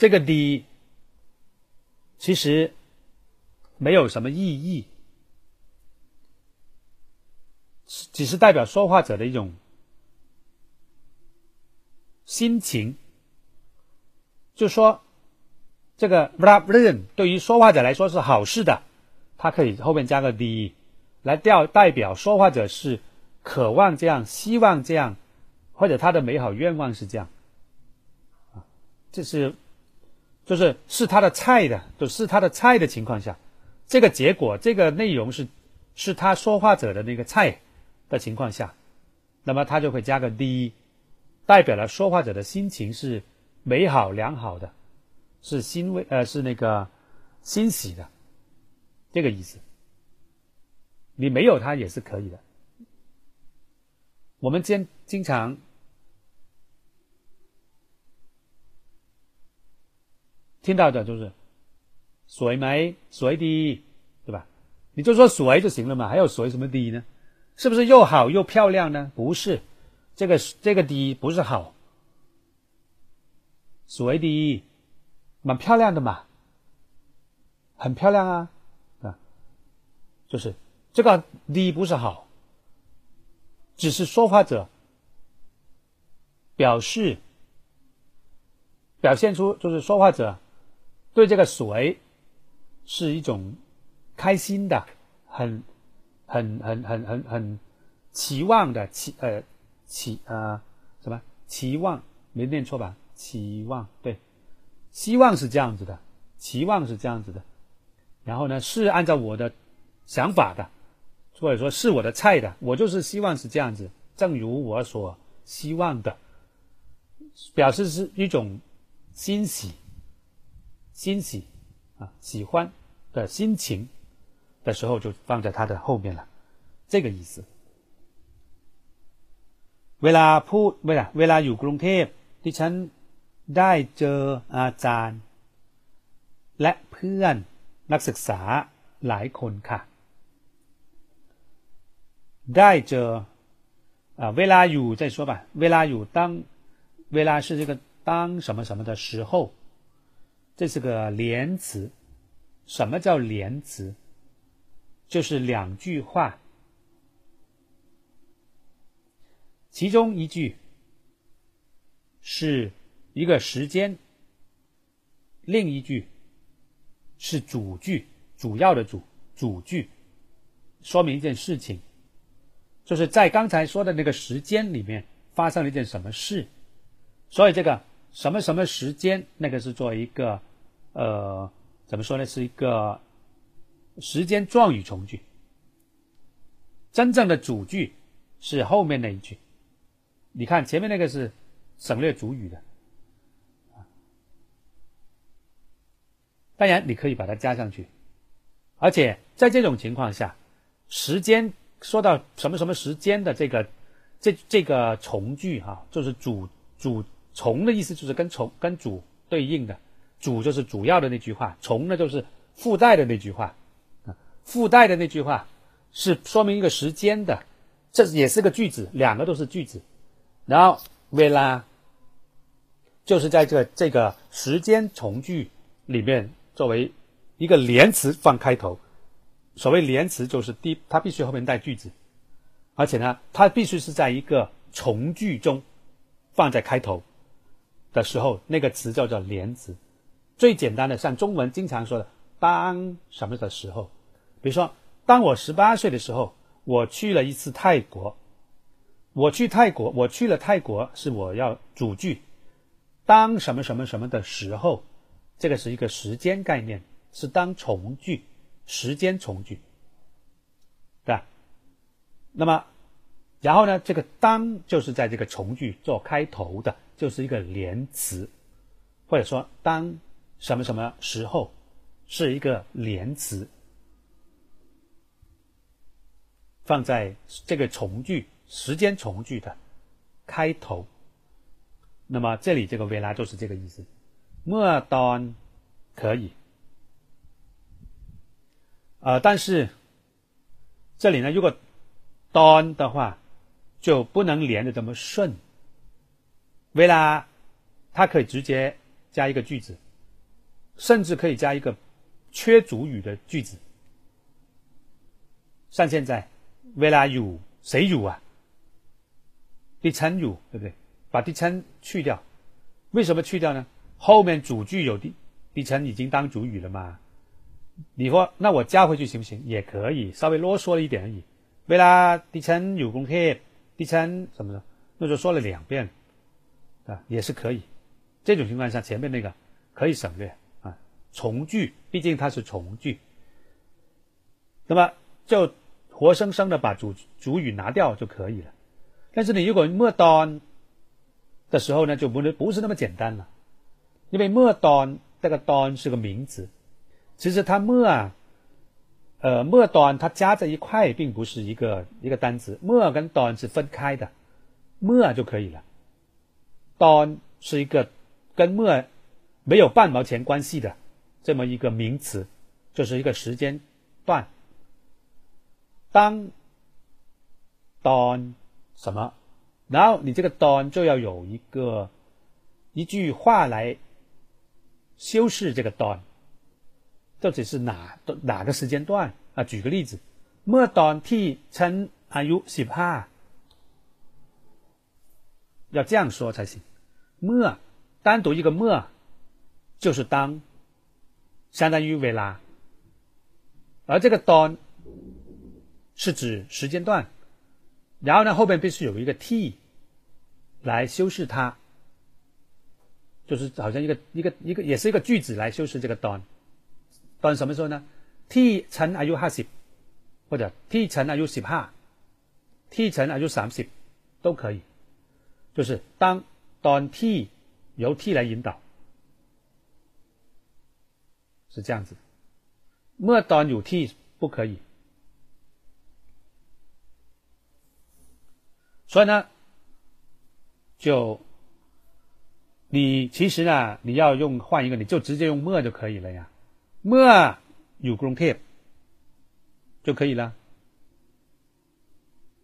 这个ดี其实没有什么意义 只是代表说话者的一种心情。就说这个 vra vren 对于说话者来说是好事的，它可以后面加个 the 来调代表说话者是渴望这样、希望这样，或者他的美好愿望是这样。啊，这是就是是他的菜的，就是他的菜的情况下，这个结果这个内容是是他说话者的那个菜。的情况下，那么他就会加个 d，代表了说话者的心情是美好良好的。是欣慰，呃，是那个欣喜的，这个意思。你没有它也是可以的。我们经经常听到的就是“水没水滴”，对吧？你就说“水”就行了嘛，还有“水”什么“滴”呢？是不是又好又漂亮呢？不是，这个这个“滴”不是好，“水滴”。蛮漂亮的嘛，很漂亮啊，啊，就是这个低不是好，只是说话者表示表现出就是说话者对这个水是一种开心的，很很很很很很期望的期呃期呃什么期望没念错吧？期望对。希望是这样子的，期望是这样子的，然后呢是按照我的想法的，或者说是我的菜的，我就是希望是这样子，正如我所希望的，表示是一种欣喜、欣喜啊喜欢的心情。的时候，就放在它的后面了，这个意思。เวลาพูดเวลาเวลาอยู่กรุงเทพที่ฉันได้เจออาจารย์ และเพื่อนนักศึกษาหลายคนค่ะ ได้เจอ啊，เวลาอยู่再说吧。เวลาอยู่当เวลา是这个当什么什么的时候，这是个连词。什么叫连词？ 就是两句话。其中一句是一个时间，另一句是主句，主要的主主句，说明一件事情，就是在刚才说的那个时间里面发生了一件什么事，所以这个什么什么时间，那个是做一个呃怎么说呢，是一个时间状语从句，真正的主句是后面那一句。你看前面那个是省略主语的，当然你可以把它加上去，而且在这种情况下，时间说到什么什么时间的这个这这个从句哈，就是主主从的意思就是跟从跟主对应的，主就是主要的那句话，从呢就是附带的那句话，附带的那句话是说明一个时间的，这也是个句子，两个都是句子。然后，为了，就是在这这个时间从句里面作为一个连词放开头。所谓连词，就是第它必须后面带句子，而且呢，它必须是在一个从句中放在开头的时候，那个词叫做连词。最简单的，像中文经常说的“当什么的时候”，比如说，当我十八岁的时候，我去了一次泰国。我去泰国，我去了泰国是我要主句，当什么什么什么的时候，这个是一个时间概念，是当从句，时间从句，对吧？那么，然后呢，这个当就是在这个从句做开头的，就是一个连词，或者说当什么什么时候是一个连词，放在这个从句。时间从句的开头，那么这里这个 vela 就是这个意思。末端可以，呃，但是这里呢，如果端的话就不能连的这么顺。vela 它可以直接加一个句子，甚至可以加一个缺主语的句子。像现在 vela 有谁有啊？第三乳对不对？把第三去掉，为什么去掉呢？后面主句有第第三已经当主语了嘛？你说那我加回去行不行？也可以，稍微啰嗦了一点而已。为了第三有功课，第三什么的，那就说了两遍啊，也是可以。这种情况下，前面那个可以省略啊，从句，毕竟它是从句，那么就活生生的把主主语拿掉就可以了。但是你如果末端的时候呢，就不能不是那么简单了，因为末端这个端是个名词，其实它末啊，呃末端它加在一块，并不是一个一个单词，末跟端是分开的，末就可以了，端是一个跟末没有半毛钱关系的这么一个名词，就是一个时间段，当当。什么？然后你这个当就要有一个一句话来修饰这个端，到底是哪哪个时间段啊？举个例子，末端替称阿 u 十八，要这样说才行。末单独一个末就是当，相当于为拉，而这个当是指时间段。然后呢，后边必须有一个 t 来修饰它，就是好像一个一个一个，也是一个句子来修饰这个 don。don 什么时候呢？t 乘 are you happy，或者 t 乘 are you happy，t 乘 are you happy 都可以。就是当 done t 由 t 来引导，是这样子。末 don 有 t 不可以。所以呢，就你其实呢，你要用换一个，你就直接用末就可以了呀。末有公 K 就可以了，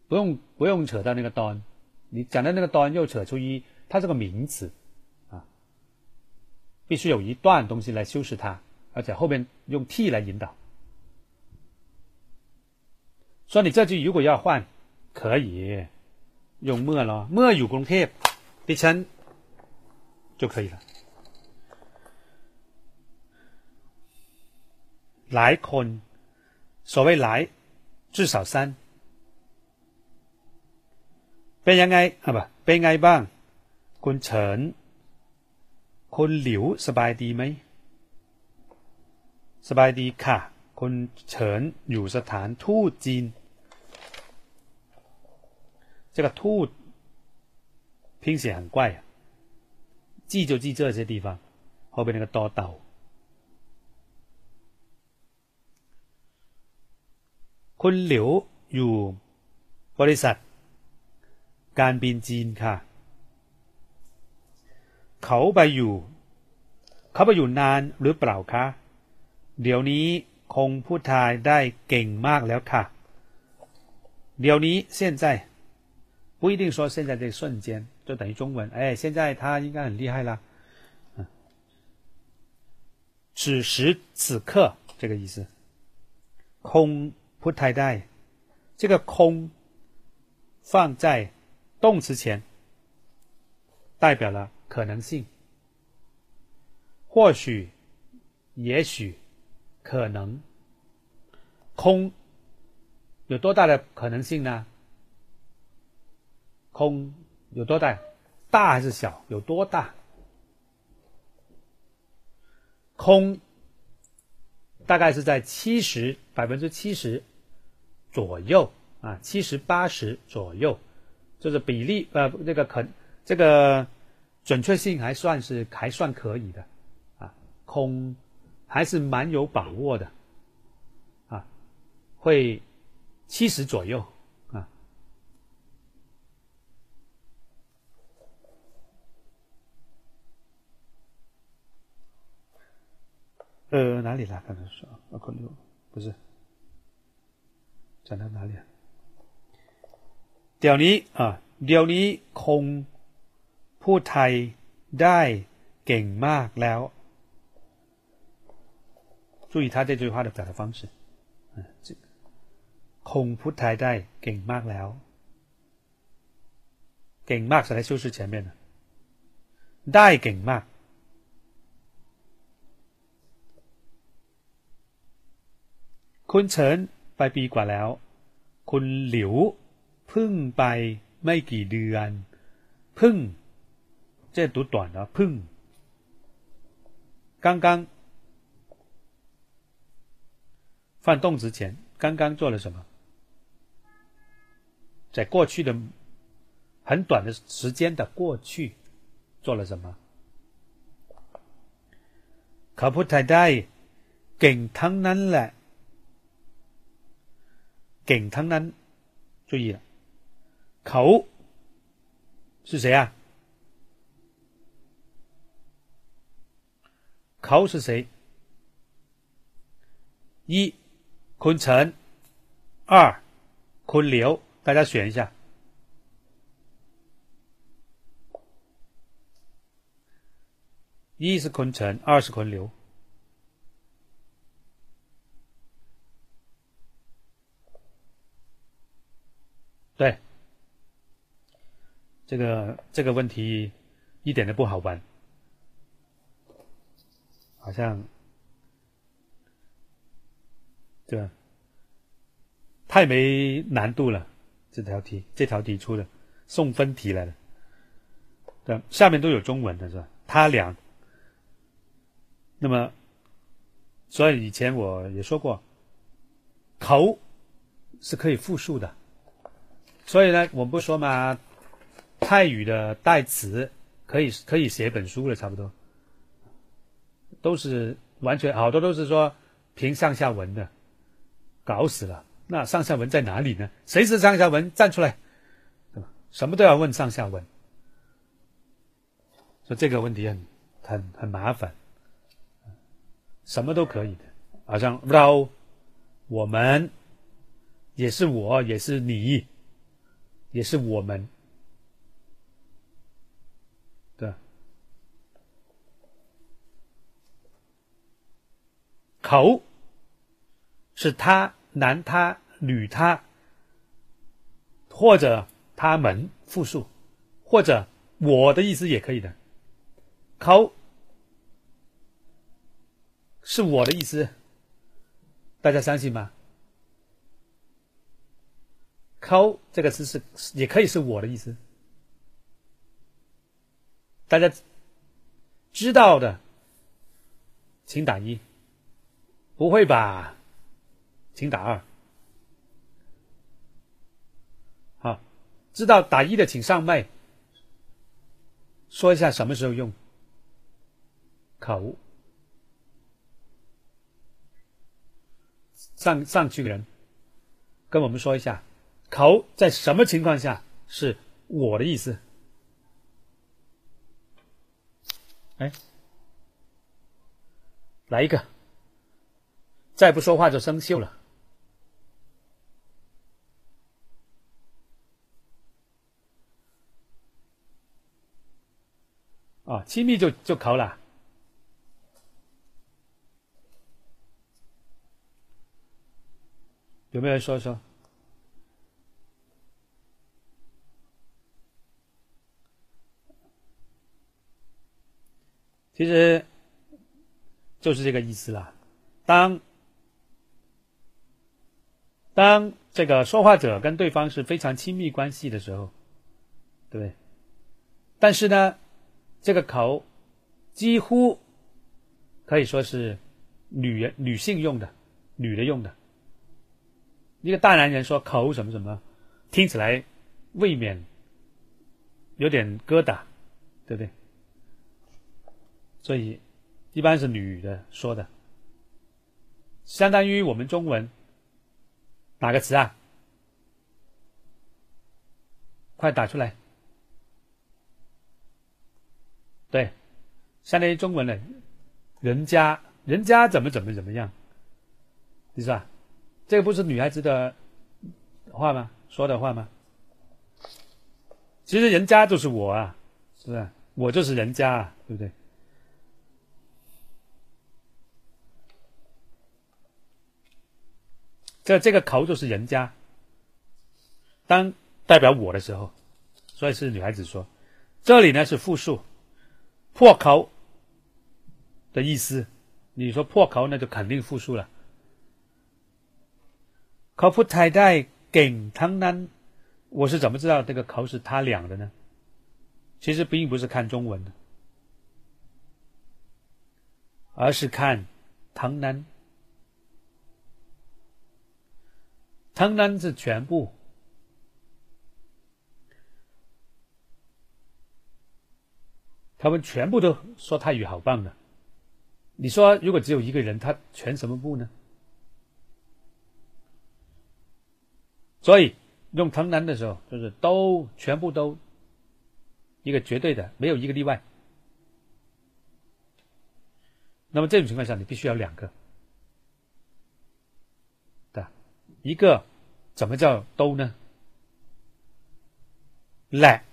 不用不用扯到那个端。你讲的那个端又扯出一，它是个名词啊，必须有一段东西来修饰它，而且后面用 T 来引导。所以你这句如果要换，可以。用เมื่อ了，เมื่ออยู่กรุงเทพดิฉัน就可以了。หลายคน所谓หลาย至少三เป็นยังไงอ่ะบะเป็นไงบ้าง คุณเฉินคุณหลิวสบายดีไหมสบายดีค่ะคุณเฉินอยู่สถานทูตจีน 这个兔拼写很怪啊，记就记这些地方，后边那个多岛。คุณหลิวอยู่บริษัท การบินจีนค่ะ เขาไปอยู่ เขาไปอยู่นานหรือเปล่าคะ เดี๋ยวนี้คงพูดไทยได้เก่งมากแล้วค่ะ เดี๋ยวนี้现在 不一定说现在这个瞬间就等于中文，哎，现在他应该很厉害啦。嗯，此时此刻这个意思。空不太带，这个空放在动词前，代表了可能性。或许，也许，可能，空有多大的可能性呢？空有多大？大还是小？有多大？空大概是在七十百分之七十左右啊，七十八十左右，就是比例呃，这个可这个准确性还算是还算可以的啊，空还是蛮有把握的啊，会七十左右。呃，哪里了？刚才说二扣六，不是讲到哪里啊？เดี๋ยวนี้อ่ะเดี๋ยวนี้คงพูดไทยได้เก่งมากแล้ว注意他这句话的表达方式，嗯，这คงพูดไทยได้เก่งมากแล้วเก่งมาก是来修饰前面的ได้เก่งมาก คุณเฉินไปปีกว่าแล้ว คุณหลิวพึ่งไปไม่กี่เดือน พึ่ง这读短了พึ่ง刚刚放动词前刚刚做了什么在过去的很短的时间的过去做了什么เขาพูดไทยได้เก่งทั้งนั้นแหละ เก่งทั้งนั้น注意了เขา是谁啊เขา是谁一คุณเฉิน二คุณเหลียว大家选一下一是坤城，二是坤流。 对，这个这个问题一点都不好玩，好像对吧？太没难度了，这条题这条题出的送分题来的，对，下面都有中文的是吧？他俩，那么，所以以前我也说过，口是可以复数的。所以呢，我们不说嘛，泰语的代词可以可以写本书了，差不多，都是完全好多都是说凭上下文的，搞死了。那上下文在哪里呢？谁是上下文？站出来，什么都要问上下文，说这个问题很很很麻烦，什么都可以的，好像 r o 我们也是我，也是你。也是我们，对，口是他男他女他，或者他们复数，或者我的意思也可以的。口是我的意思，大家相信吗？口这个词是也可以是我的意思，大家知道的，请打一。不会吧，请打二。好，知道打一的请上麦，说一下什么时候用口。上上去的人跟我们说一下，口在什么情况下是我的意思？哎，来一个。再不说话就生锈了。啊，亲密就就考了。有没有人说说？其实就是这个意思啦。当当这个说话者跟对方是非常亲密关系的时候，对不对？但是呢，这个口几乎可以说是女人、女性用的，女的用的。一个大男人说口什么什么，听起来未免有点疙瘩，对不对？所以一般是女的说的，相当于我们中文。哪个词啊？快打出来！对，相当于中文的“人家”，人家怎么怎么怎么样，是吧？这个不是女孩子的话吗？说的话吗？其实人家就是我啊，是不是？我就是人家，啊，对不对？这这个口就是人家，当代表我的时候，所以是女孩子说。这里呢是复数，破口的意思。你说破口，那就肯定复数了。口不太太给汤นั้น，我是怎么知道这个口是他俩的呢？其实并不是看中文的，而是看汤นั้ 城南是全部。他们全部都说泰语好棒的你说如果只有一个人他全什么部呢？所以用藤南的时候就是都全部都一个绝对的没有一个例外。那么这种情况下你必须要两个。一个怎么叫都呢？来，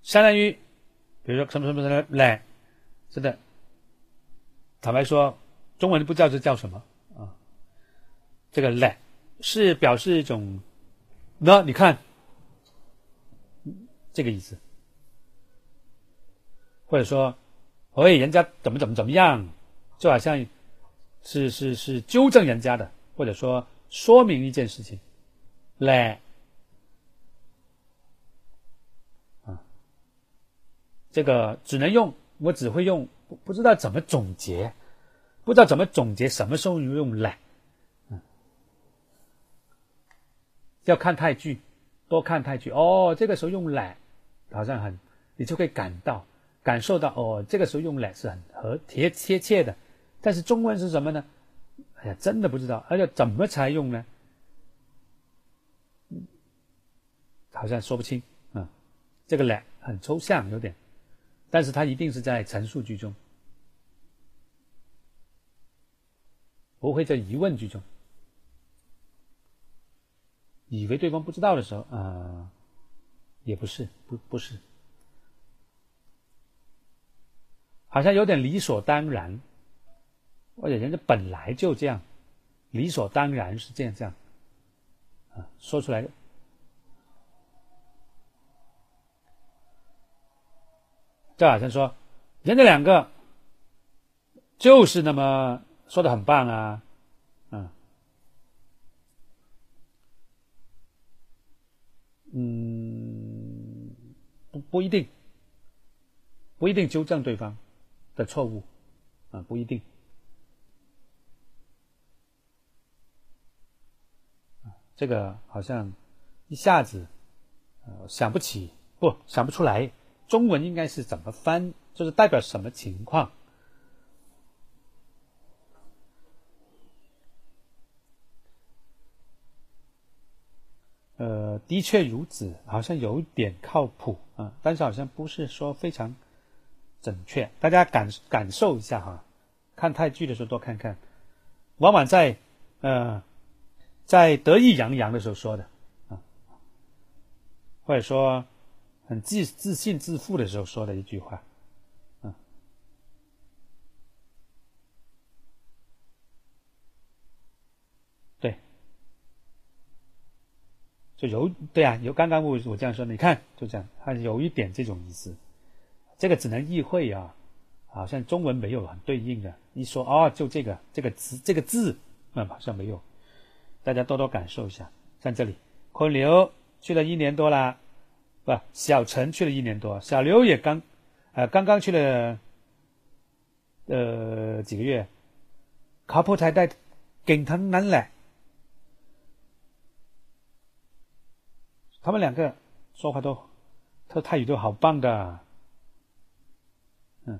相当于，比如说什么什么什么来，是的。坦白说，中文不知道这叫什么啊？这个来是表示一种，那你看这个意思，或者说，喂，人家怎么怎么怎么样，就好像。是是是纠正人家的，或者说说明一件事情，来。啊，这个只能用，我只会用，不不知道怎么总结，不知道怎么总结什么时候用来，嗯，要看泰剧，多看泰剧。哦，这个时候用来，好像很，你就会感到感受到哦，这个时候用来是很和贴贴切的。但是中文是什么呢？哎呀，真的不知道，而且怎么才用呢？好像说不清啊。这个“来”很抽象，有点，但是它一定是在陈述句中，不会在疑问句中。以为对方不知道的时候啊，也不是，不不是，好像有点理所当然。或者人家本来就这样，理所当然是这样这样，啊，说出来。这好像说，人家两个就是那么说的很棒啊，嗯，嗯，不不一定，不一定纠正对方的错误，啊，不一定，这个好像一下子呃想不起，不想不出来。中文应该是怎么翻？就是代表什么情况？呃，的确如此，好像有点靠谱啊，但是好像不是说非常准确。大家感感受一下哈，看泰剧的时候多看看，往往在呃在得意洋洋的时候说的啊，或者说。很自自信自负的时候说的一句话，啊，对，就有对啊，有刚刚我我这样说，你看就这样，它有一点这种意思，这个只能意会啊，好像中文没有很对应的，一说哦，就这个这个词这个字，那好像没有，大家多多感受一下，像这里，孔流去了一年多了，不，小陈去了一年多，小刘也刚，呃，刚刚去了，呃，几个月，卡普才带，跟他们来，他们两个说话都，他泰语都好棒的，嗯，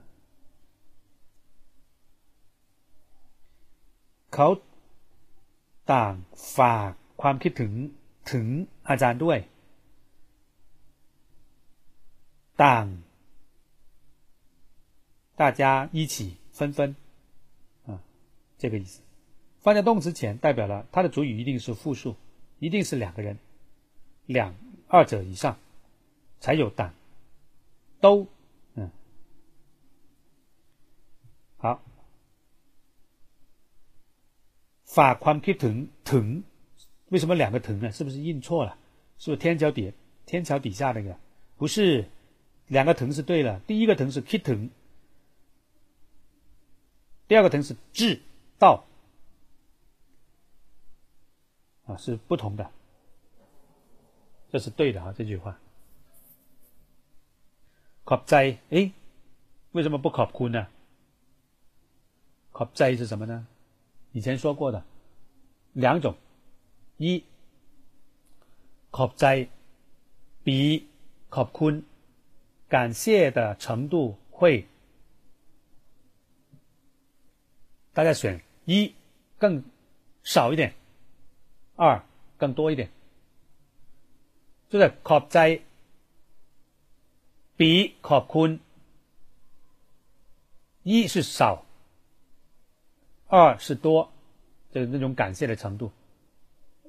考。 ต่างฝากความคิดถึงถึงอาจารย์ด้วย当大家一起纷纷，啊，这个意思。放在动词前，代表了它的主语一定是复数，一定是两个人，两二者以上才有当。都，嗯，好。 法宽 k 腾腾，为什么两个腾呢？是不是印错了？是不是天桥底天桥底下那个？不是。两个藤是对了，第一个藤是 k i t 藤，第二个藤是智道，啊，是不同的，这是对的啊，这句话。考在，哎，为什么不考坤呢？考在是什么呢？以前说过的两种：一，可在比可坤，感谢的程度会，大家选一更少一点，二更多一点，就是可在比可坤。一是少，二是多，就是那种感谢的程度。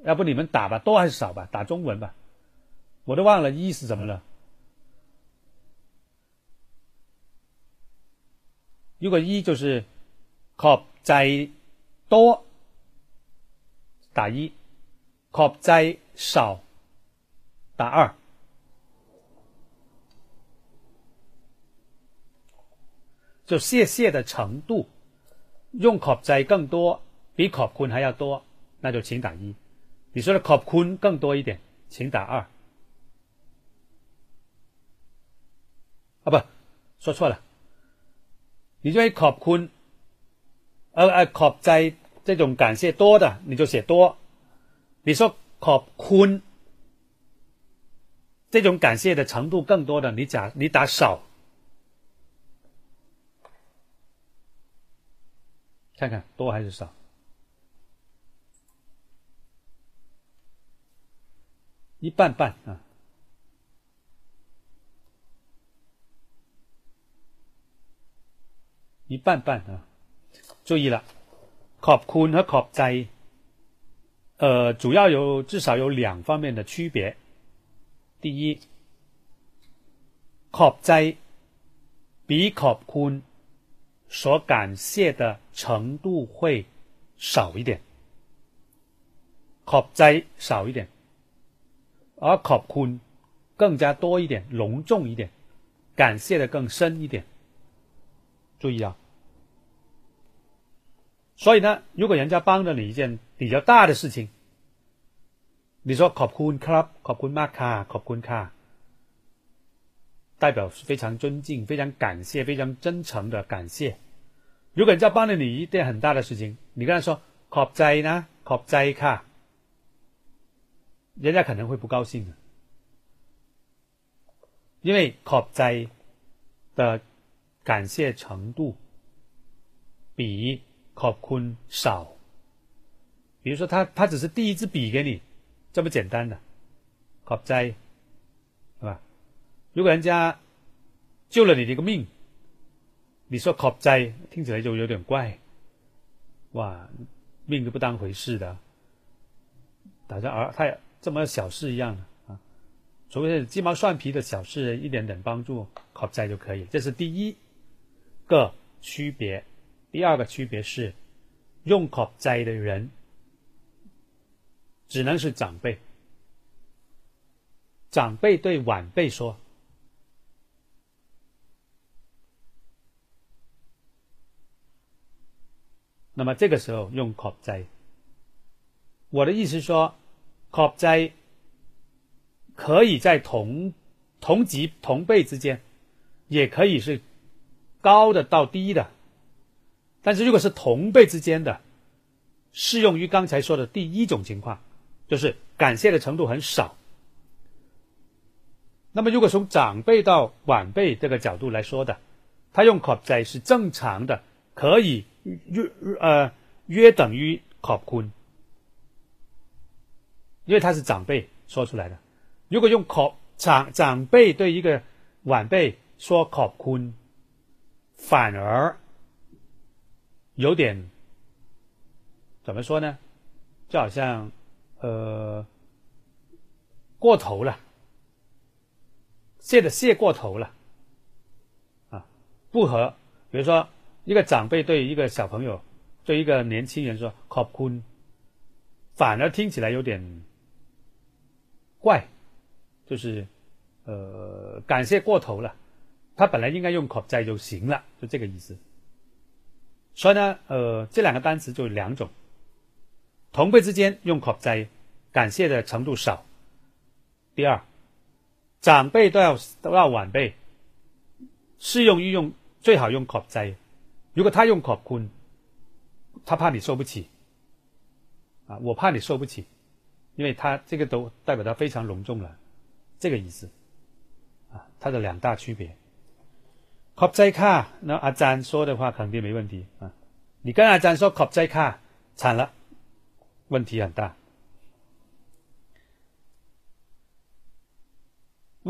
要不你们打吧，多还是少吧？打中文吧，我都忘了一是什么了。如果一就是ข在多打一，ข在少打二，就谢谢的程度用ข在更多，比ข坤还要多，那就请打一。你说的ข坤更多一点，请打二。啊，不，说错了。你就会考坤，呃呃，考在这种感谢多的，你就写多。你说考坤，这种感谢的程度更多的，你打你打少。 看看多还是少？一半半啊。一半半啊！注意了，ขอบคุณ和ขอบใจ，呃，主要有至少有两方面的区别。第一，ขอบใจ比ขอบคุณ 所感谢的程度会少一点，ขอบใจ少一点， 而ขอบคุณ更加多一点，隆重一点，感谢的更深一点。注意啊！所以呢，如果人家帮了你一件比较大的事情，你说ขอบคุณครับขอบคุณมากค่ะขอบคุณค่ะ 代表是非常尊敬、非常感谢、非常真诚的感谢。如果人家帮了你一件很大的事情，你跟他说“ขอบใจ呢”，“ขอบใจค่ะ”，人家可能会不高兴的，因为“ขอบใจ”的感谢程度比“ขอบคุณ”少。比如说，他他只是递一支笔给你，这么简单的“ขอบใจ”。 如果人家救了你的个命，你说考灾听起来就有点怪，哇，命都不当回事的，打像而太这么小事一样的啊，除非是鸡毛蒜皮的小事，一点点帮助考灾就可以。这是第一个区别。第二个区别是，用考灾的人只能是长辈，长辈对晚辈说。那么这个时候用 “cop 在”，我的意思说，“cop 在”可以在同同级同辈之间，也可以是高的到低的。但是如果是同辈之间的，适用于刚才说的第一种情况，就是感谢的程度很少。那么如果从长辈到晚辈这个角度来说的，他用 “cop 在”是正常的，可以。约呃约等于考坤，因为他是长辈说出来的。如果用考长长辈对一个晚辈说考坤，反而有点怎么说呢？就好像呃过头了，谢的谢过头了啊，不合。比如说。一个长辈对一个小朋友，对一个年轻人说“考坤”，反而听起来有点怪，就是呃感谢过头了。他本来应该用“ c o p 在”就行了，就这个意思。所以呢，呃，这两个单词就两种，同辈之间用“ c o p 在”，感谢的程度少。第二，长辈都要都要晚辈，适用于用最好用“ c o p 在”。如果他用考坤，他怕你受不起，啊，我怕你受不起，因为他这个都代表他非常隆重了，这个意思，啊，它的两大区别。考在卡，那阿詹说的话肯定没问题啊，你跟阿詹说考在卡，惨了，问题很大。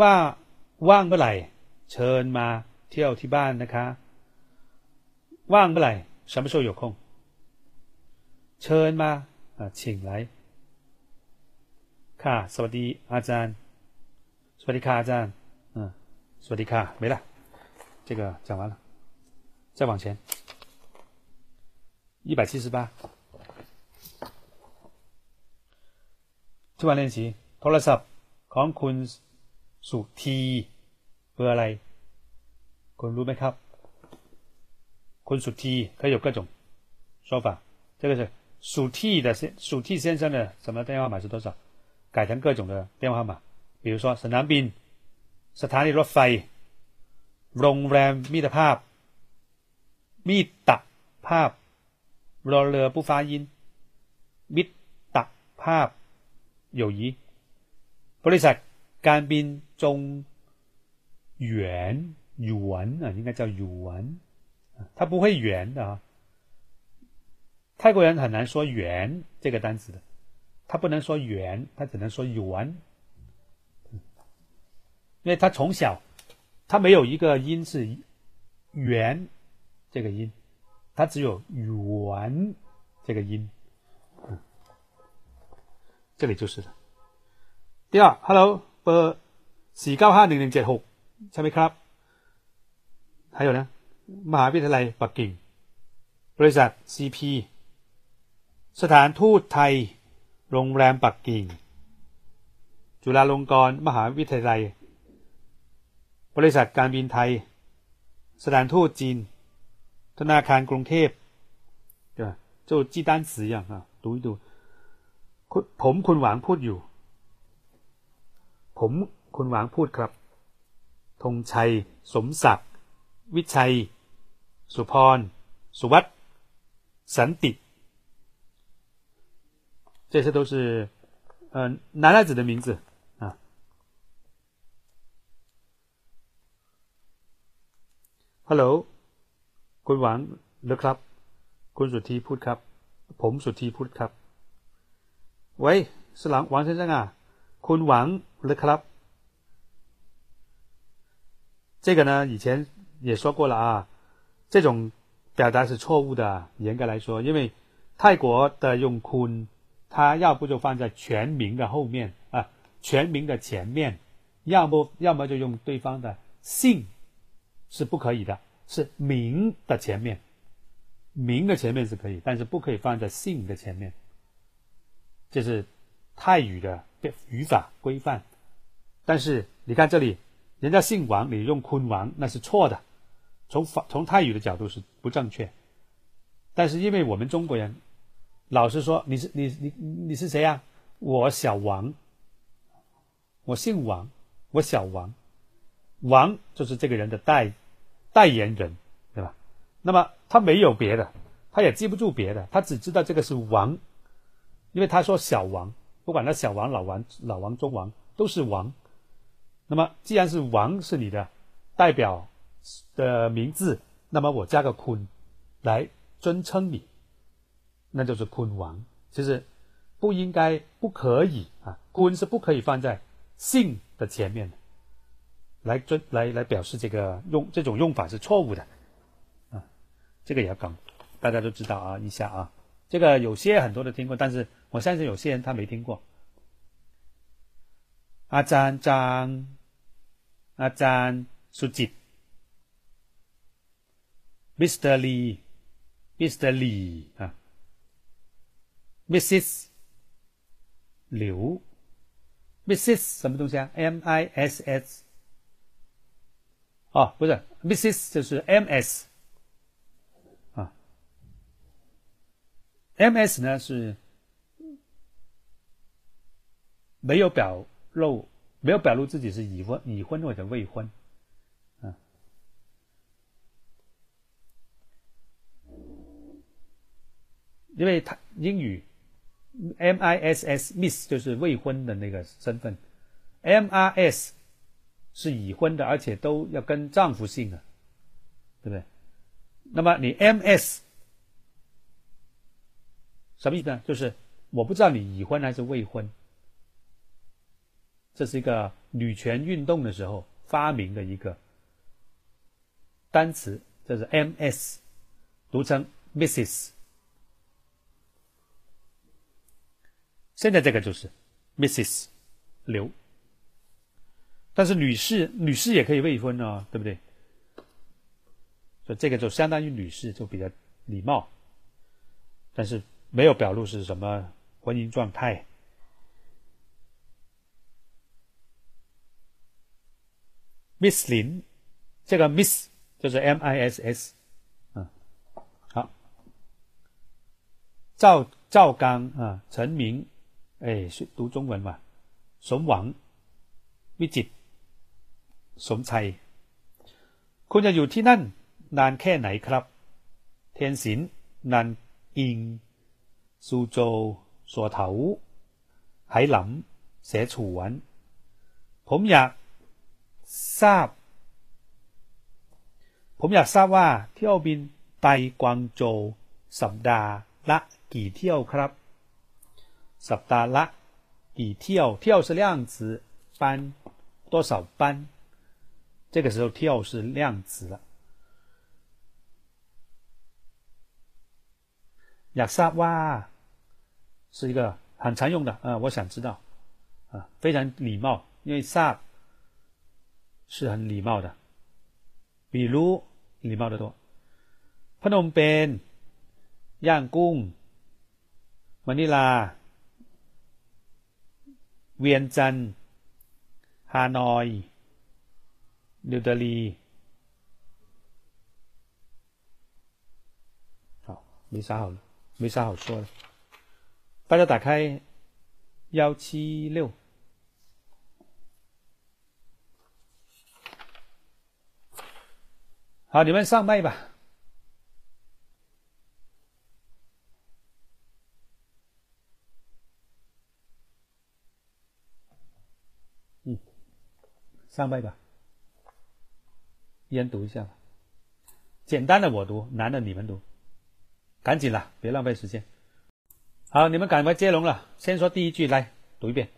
ว่าว่างเมื่อไหร่เชิญมาเที่ยวที่บ้านนะคะ ว่างเมื่อไหร่什么时候有空เชิญมา请来ค่ะสวัสดีอาจารย์สวัสดีค่ะอาจารย์嗯สวัสดีค่ะ没了这个讲完了再往前一百七十八ทุกวันเล่นสีโทรศัพท์ของคุณสุทีเบอร์อะไรคุณรู้ไหมครับ 坤属 T 可以有各种说法，这个是属 T 的先属 T 先生的什么电话号码是多少？改成各种的电话号码，比如说สนามบินสถานีรถไฟโรงแรมมิตรภาพมิตรภาพรอเรือ不发音มิตรภาพ友谊บริษัทการบินจงหยวนหยวน啊应该叫หยวน 它不会圆的啊。泰国人很难说“圆”这个单词的，他不能说“圆”，他只能说“圆”，因为他从小他没有一个音是“圆”这个音，他只有“圆”这个音。这里就是的。第二，Hello，呃，喜高哈零零节后，下面 Club，还有呢？ มหาวิทยาลัยปักกิ่ง บริษัท CP สถานทูตไทย โรงแรมปักกิ่ง จุฬาลงกรณ์มหาวิทยาลัย บริษัทการบินไทย สถานทูตจีน ธนาคารกรุงเทพเดี๋จะจีด้านสีอย่างดูดู ผมคุณหวังพูดอยู่ ผมคุณหวังพูดครับธงชัย สมศักดิ์ วิชัย สุพร สุวัตสันติ这些都是呃男孩子的名字啊。Hello คุณหวังหรือครับ คุณสุธีพูดครับ ผมสุธีพูดครับ喂是王王先生啊คุณหวังหรือครับ这个呢以前也说过了啊 这种表达是错误的严格来说因为泰国的用คุณ他要不就放在全名的后面啊，全名的前面，要不要么就用对方的姓，是不可以的，是名的前面，名的前面是可以，但是不可以放在姓的前面。这是泰语的语法规范。但是你看这里，人家姓王，你用坤王那是错的，从法从泰语的角度是不正确。但是因为我们中国人。老是说：“你是你你你是谁呀？我小王，我姓王，我小王，王就是这个人的代代言人，对吧？那么他没有别的，他也记不住别的，他只知道这个是王，因为他说小王，不管他小王、老王、老王、中王都是王。那么既然是王是你的代表的名字，那么我加个坤来尊称你。”那就是坤王，其实不应该、不可以啊，坤是不可以放在姓的前面的，来尊来来表示这个用这种用法是错误的啊，这个也要讲，大家都知道啊，一下啊，这个有些很多都听过，但是我相信有些人他没听过。阿詹张，阿詹苏吉，Mr. Lee，Mr. Lee 啊。Mrs. 刘，Mrs. 什么东西啊？M I S S 哦，不是，Mrs. 就是 M S 啊，M S 呢是没有表露，没有表露自己是已婚、已婚或者未婚因为他英语。M I S S Miss 就是未婚的那个身份，M R S 是已婚的，而且都要跟丈夫姓的，对不对？那么你 M S 什么意思呢？就是我不知道你已婚还是未婚。这是一个女权运动的时候发明的一个单词，这是 M S，读成 Mrs。现在这个就是 Mrs. 刘，但是女士女士也可以未婚哦，对不对？所以这个就相当于女士就比较礼貌，但是没有表露是什么婚姻状态。Miss 林，这个 Miss 就是 M I S S，嗯，好，赵赵刚啊，陈明。哎，读中文嘛，สมหวังวิจิตสมชัยคุณจะอยู่ที่นั่นนานแค่ไหนครับ เทียนศิลนันอิงซูโจสัวเถาไหหลำเสฉวน ผมอยากทราบ ผมอยากทราบว่าเที่ยวบินไปกวางโจวสัปดาห์ละกี่เที่ยวครับ สัปดาห์ละกี่เที่ยวเที่ยว是量词班多少班这个时候跳是量词了อยากทราบว่า是一个很常用的啊我想知道啊非常礼貌因为ทราบ是很礼貌的比如礼貌的多พนมเปญย่างกุ้งมะนิลา เวียนจันทร์ 哈内、纽德里。好，没啥好，没啥好说的。大家打开幺七六。好，你们上麦吧。 上麦吧，一人读一下吧。简单的我读，难的你们读，赶紧了，别浪费时间。好，你们赶快接龙了。先说第一句，来读一遍。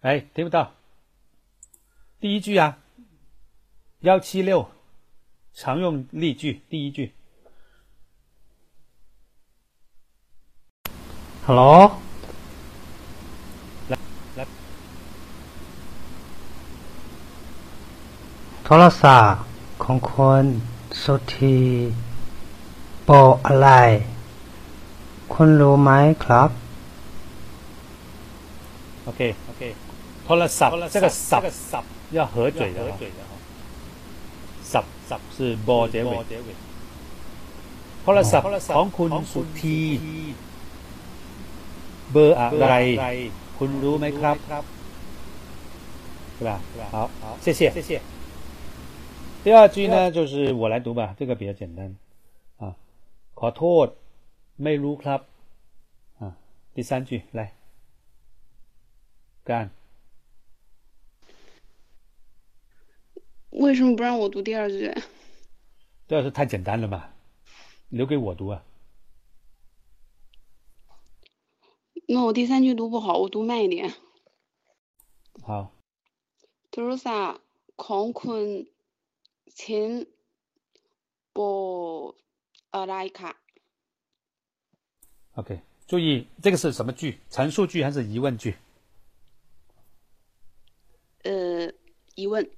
哎，听不到。第一句啊，幺七六。常用例句，第一句。Hello， โทรศัพท์ของคุณสุธีบอกอะไร คุณรู้ไหมครับ OK OK，โทรศัพท์这个ศัพท์要合嘴的。ศัพท์ศัพท์是บอเจเวโทรศัพท์ของคุณสุธีเบอร์อะไร คุณรู้ไหมครับ对吧？好，谢谢，谢谢。 第二句呢，就是我来读吧，这个比较简单啊。ขอโทษไม่รู้ครับ啊。第三句来干。为什么不让我读第二句？第二句太简单了嘛，留给我读啊。那我第三句读不好，我读慢一点。好。โทรศัพท์ของคุณเ ชนบอกอะไรคะ OK，注意这个是什么句？陈述句还是疑问句？呃，疑问。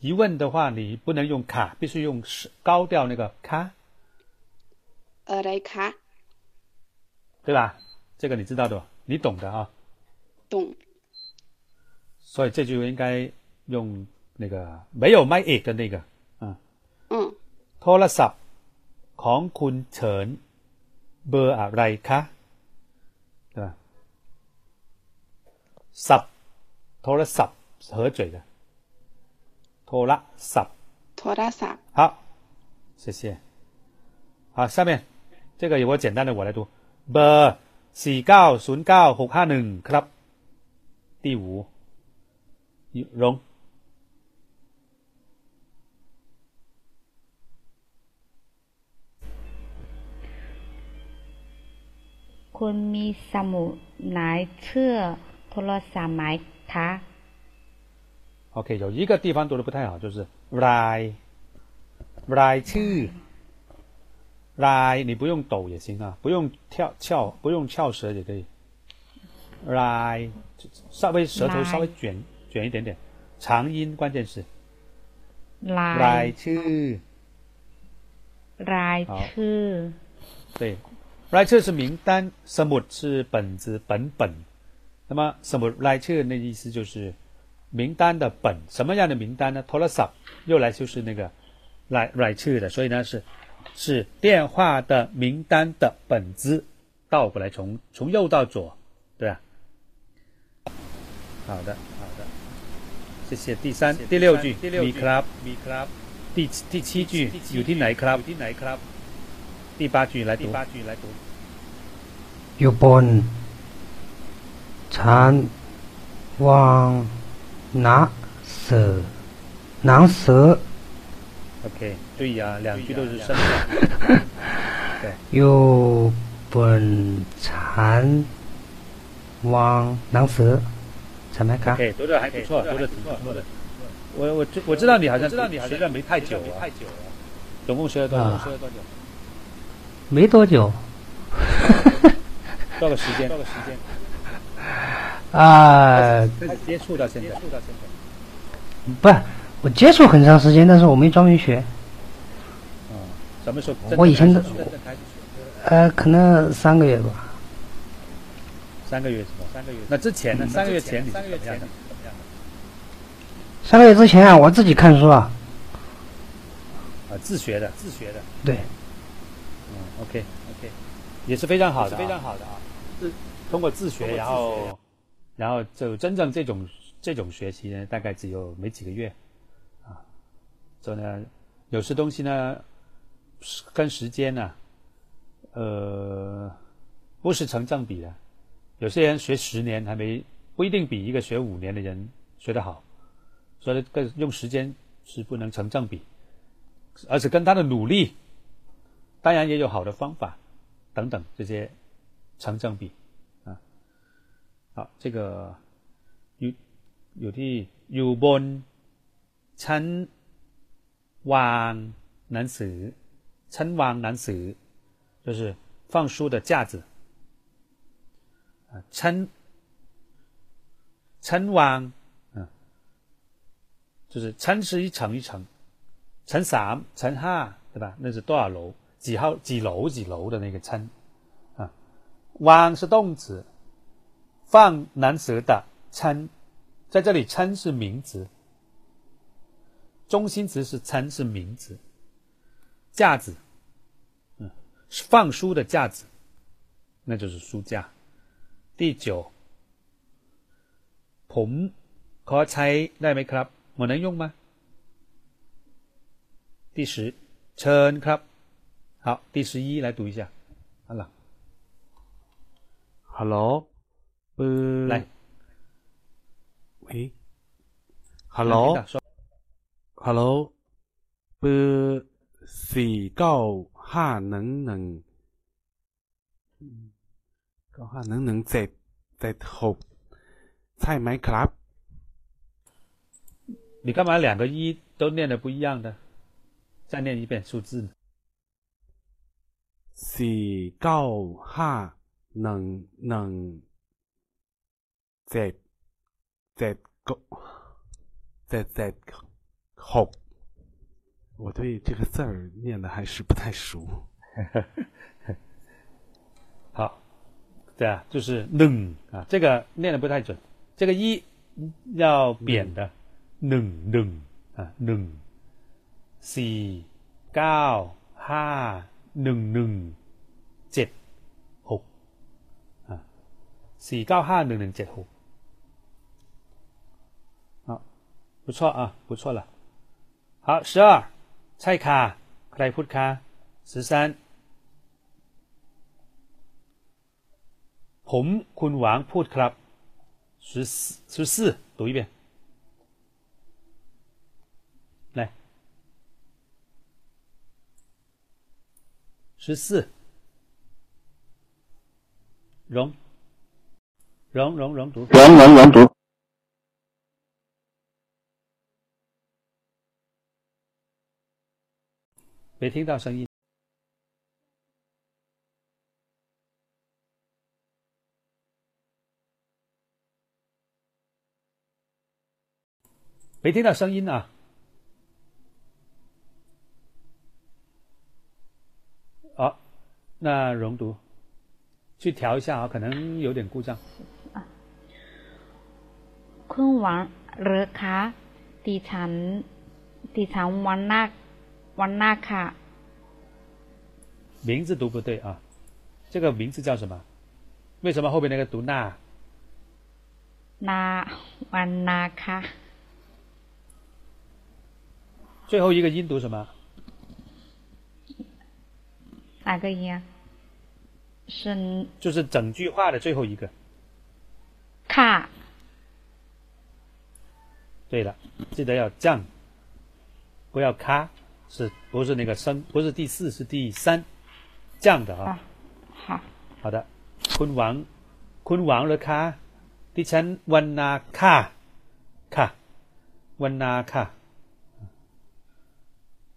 疑问的话，你不能用卡，必须用高调那个卡。呃，来卡，对吧？这个你知道的，你懂的啊。懂。所以这句应该用 那个没有 my it 的那个，嗯。嗯。โทรศัพท์ของคุณเฉินเบอร์อะไรคะ对吧？ศัพท์โทรศัพท์合嘴的。拖拉萨，拖拉萨，好，谢谢。好，下面这个有个简单的，我来读。เบอร์สี่เก้าศูนย์เก้าหกห้าหนึ่งครับ。第五，荣。 คุณมีสมุดไหนเชื่อโทรศัพท์ไหมคะ OK，有一个地方读的不太好，就是来来去来，你不用抖也行啊，不用跳翘，不用翘舌也可以。来，稍微舌头稍微卷卷一点点，长音关键是来去来去。对， 来这是名单，smut 是本子本本，那么 smut 来去那意思就是。名单的本什么样的名单呢 t o l a s a 又来就是那个来 write to 的，所以呢是是电话的名单的本子，倒过来从从右到左，对吧？好的，好的，谢谢。第三、第六句，me club，me club。第第七句，有听哪 club？有听哪 club？第八句来读。第八句来读。อยู่บนชั้นวาง拿蛇，拿蛇。OK，对呀，两句都是生的。对。有本蚕王囊蛇，怎么看？OK，读的还不错，读的挺不错的。我我知我知道你好像知道你学的没太久啊，总共学了多久？学了多久？没多久。 多个时间？到个时间？啊，接触到现在，不，我接触很长时间，但是我没专门学。嗯，什么时候？我以前的，呃，可能三个月吧。三个月是吧？三个月。那之前呢？三个月前你怎么样的？三个月之前啊，我自己看书啊，啊，自学的，自学的，对，嗯，OK OK，也是非常好的、非常好的啊。是通过自学，然后然后就真正这种这种学习呢，大概只有没几个月啊。所以呢，有些东西呢，是跟时间呢、呃，不是成正比的。有些人学十年还没不一定比一个学五年的人学得好，所以跟用时间是不能成正比，而且跟他的努力，当然也有好的方法等等这些成正比啊。好，这个有有ที่อยู่บนชั้นวางหนังสือชั้นวางหนังสือ就是放书的架子啊，ชั้นชั้นวาง啊，就是ชั้น是一层一层，ชั้นสามชั้นห้า对吧？那是多少楼？几号几楼几楼的那个ชั้น啊？ วาง是动词，放难舌的ชั้น，在这里ชั้น是名词，中心词是ชั้น是名词，架子，嗯，是放书的架子，那就是书架。第九，ผมขอใช้ได้ไหมครับ我能用吗？第十，เชิญครับ。好，第十一来读一下。 好了， ฮัลโหลปือ 来， เฮ้ยฮัลโหล 能听到说 ฮัลโหลปือสี่เก้าห้าหนึ่งหนึ่งเก้าห้าหนึ่งหนึ่งเจ็ดเจ็ดหกใช่ไหมครับ 你干嘛两个一都念的不一样的？再念一遍数字。 สี่เก้าห้า หนึ่งหนึ่งเจ็ดเจ็ดเก้าเจ็ดเจ็ดหก我对这个字儿念的还是不太熟。好，对啊，就是冷啊，这个念的不太准，这个一要扁的，冷冷啊冷，สี่เก้าห้าหนึ่งหนึ่งเจ็ด 洗高汗都能直呼好不错啊不错了。好十二菜卡来 put 卡？十三。红坤王 put 卡十四十四读一遍。来。十四。荣荣荣荣读人人人读。没听到声音没听到声音啊！好，那容读去调一下啊，可能有点故障。คุณหวังหรือคะดิฉันดิฉันวันนาวันนาค่ะ 名字读不对啊，这个名字叫什么？为什么后面那个读那？ นาวันนาค่ะ 最后一个音读什么？ 哪个音啊？是就是整句话的最后一个。 ค่ะ 对了，记得要降，不要咔，是不是那个升？不是第四，是第三，降的 อ่ะ 啊。 ค่ะ 好的，คุณหวังคุณหวังเหรอคะดิฉันวันนาค่ะค่ะวันนาค่ะ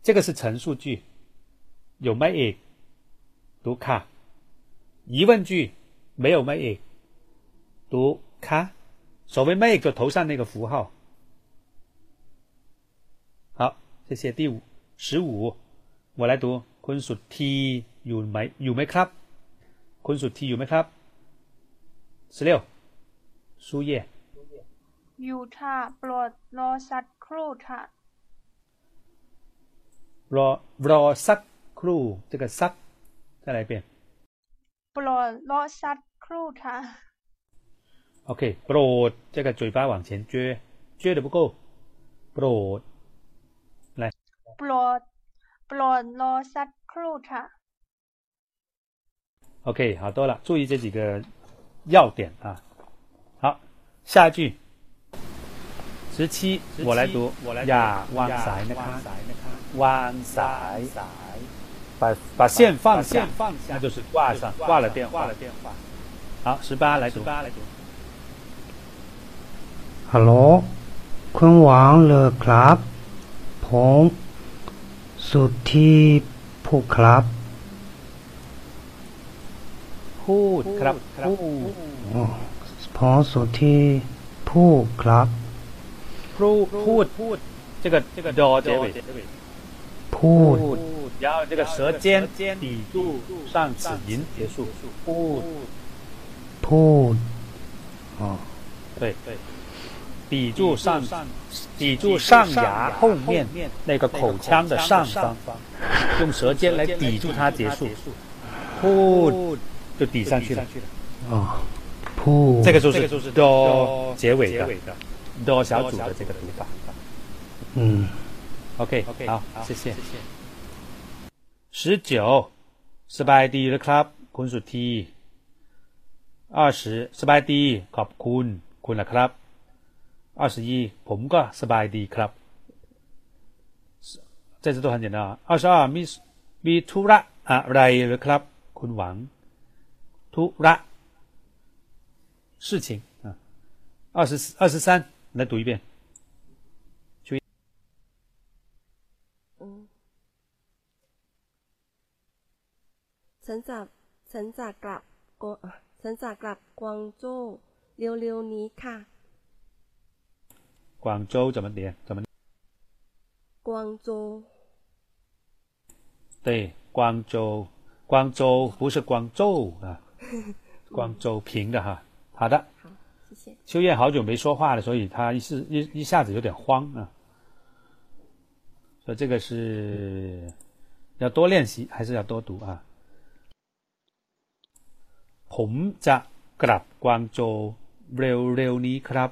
这个是陈述句，有没 a 读ค่ะ疑问句没有没 a 读ค่ะ所谓 make 就头上那个符号。 谢谢。第五十五，我来读。คุณสุทธีอยู่ไหมอยู่ไหมครับ คุณสุทธีอยู่ไหมครับ十六，书页 อยู่ค่ะโปรดรอสักค ครู่ค่ะ รอรอสักครู่这个สัก再来一遍 โปรดรอสักครู่ค่ะ OK โปรด这个嘴巴往前撅撅的不够โปรด โ ปรดโปรดรอสักครู่ค่ะ OK 好多了注意这几个要点啊好下一句十七我来读我来读อย่าวางสายนะ วา คะ งสายนะคะ วางสาย把把线放下线放下那就是挂上挂了电话挂了电话好十八来读十八来读 ฮัลโหลคุณหวังเหรอครับ ผม สุทธิผู้ครับ พูดครับพูด อ๋อผมสุทธิผู้ครับ พูดพูดพูด这个这个 d 结尾 พูด พูด然后这个舌尖抵住上齿龈结束พูด พูดอ๋อ 对对 抵住上抵住上牙后面那个口腔的上方用舌尖来抵住它结束พูด就抵上去了 อ๋อพูด 这个就是 d 结尾的 d 小组的这个读法 อืม OK 好谢谢十九สบายดีหรือครับ คุณสุธี二十สบายดีขอบคุณ คุณล่ะครับ 二十一ผมก็สบายดีครับ这次都很简单啊二十二มีมีธุระอะไรหรือครับ คุณหวังธุระ事情啊二十二十三来读一遍ฉันจะฉันจะกลับกวฉันจะกลับกวางโจวเร็วๆนี้ค่ะ 广州怎么念？怎么念？ กวางโจว 对，光州，光州不是光州啊，光州平的哈。好的，好谢谢秋燕好久没说话了，所以她一时一一下子有点慌啊。所以这个是要多练习，还是要多读啊？ผมจะกลับกวางโจวเร็วๆนี้ครับ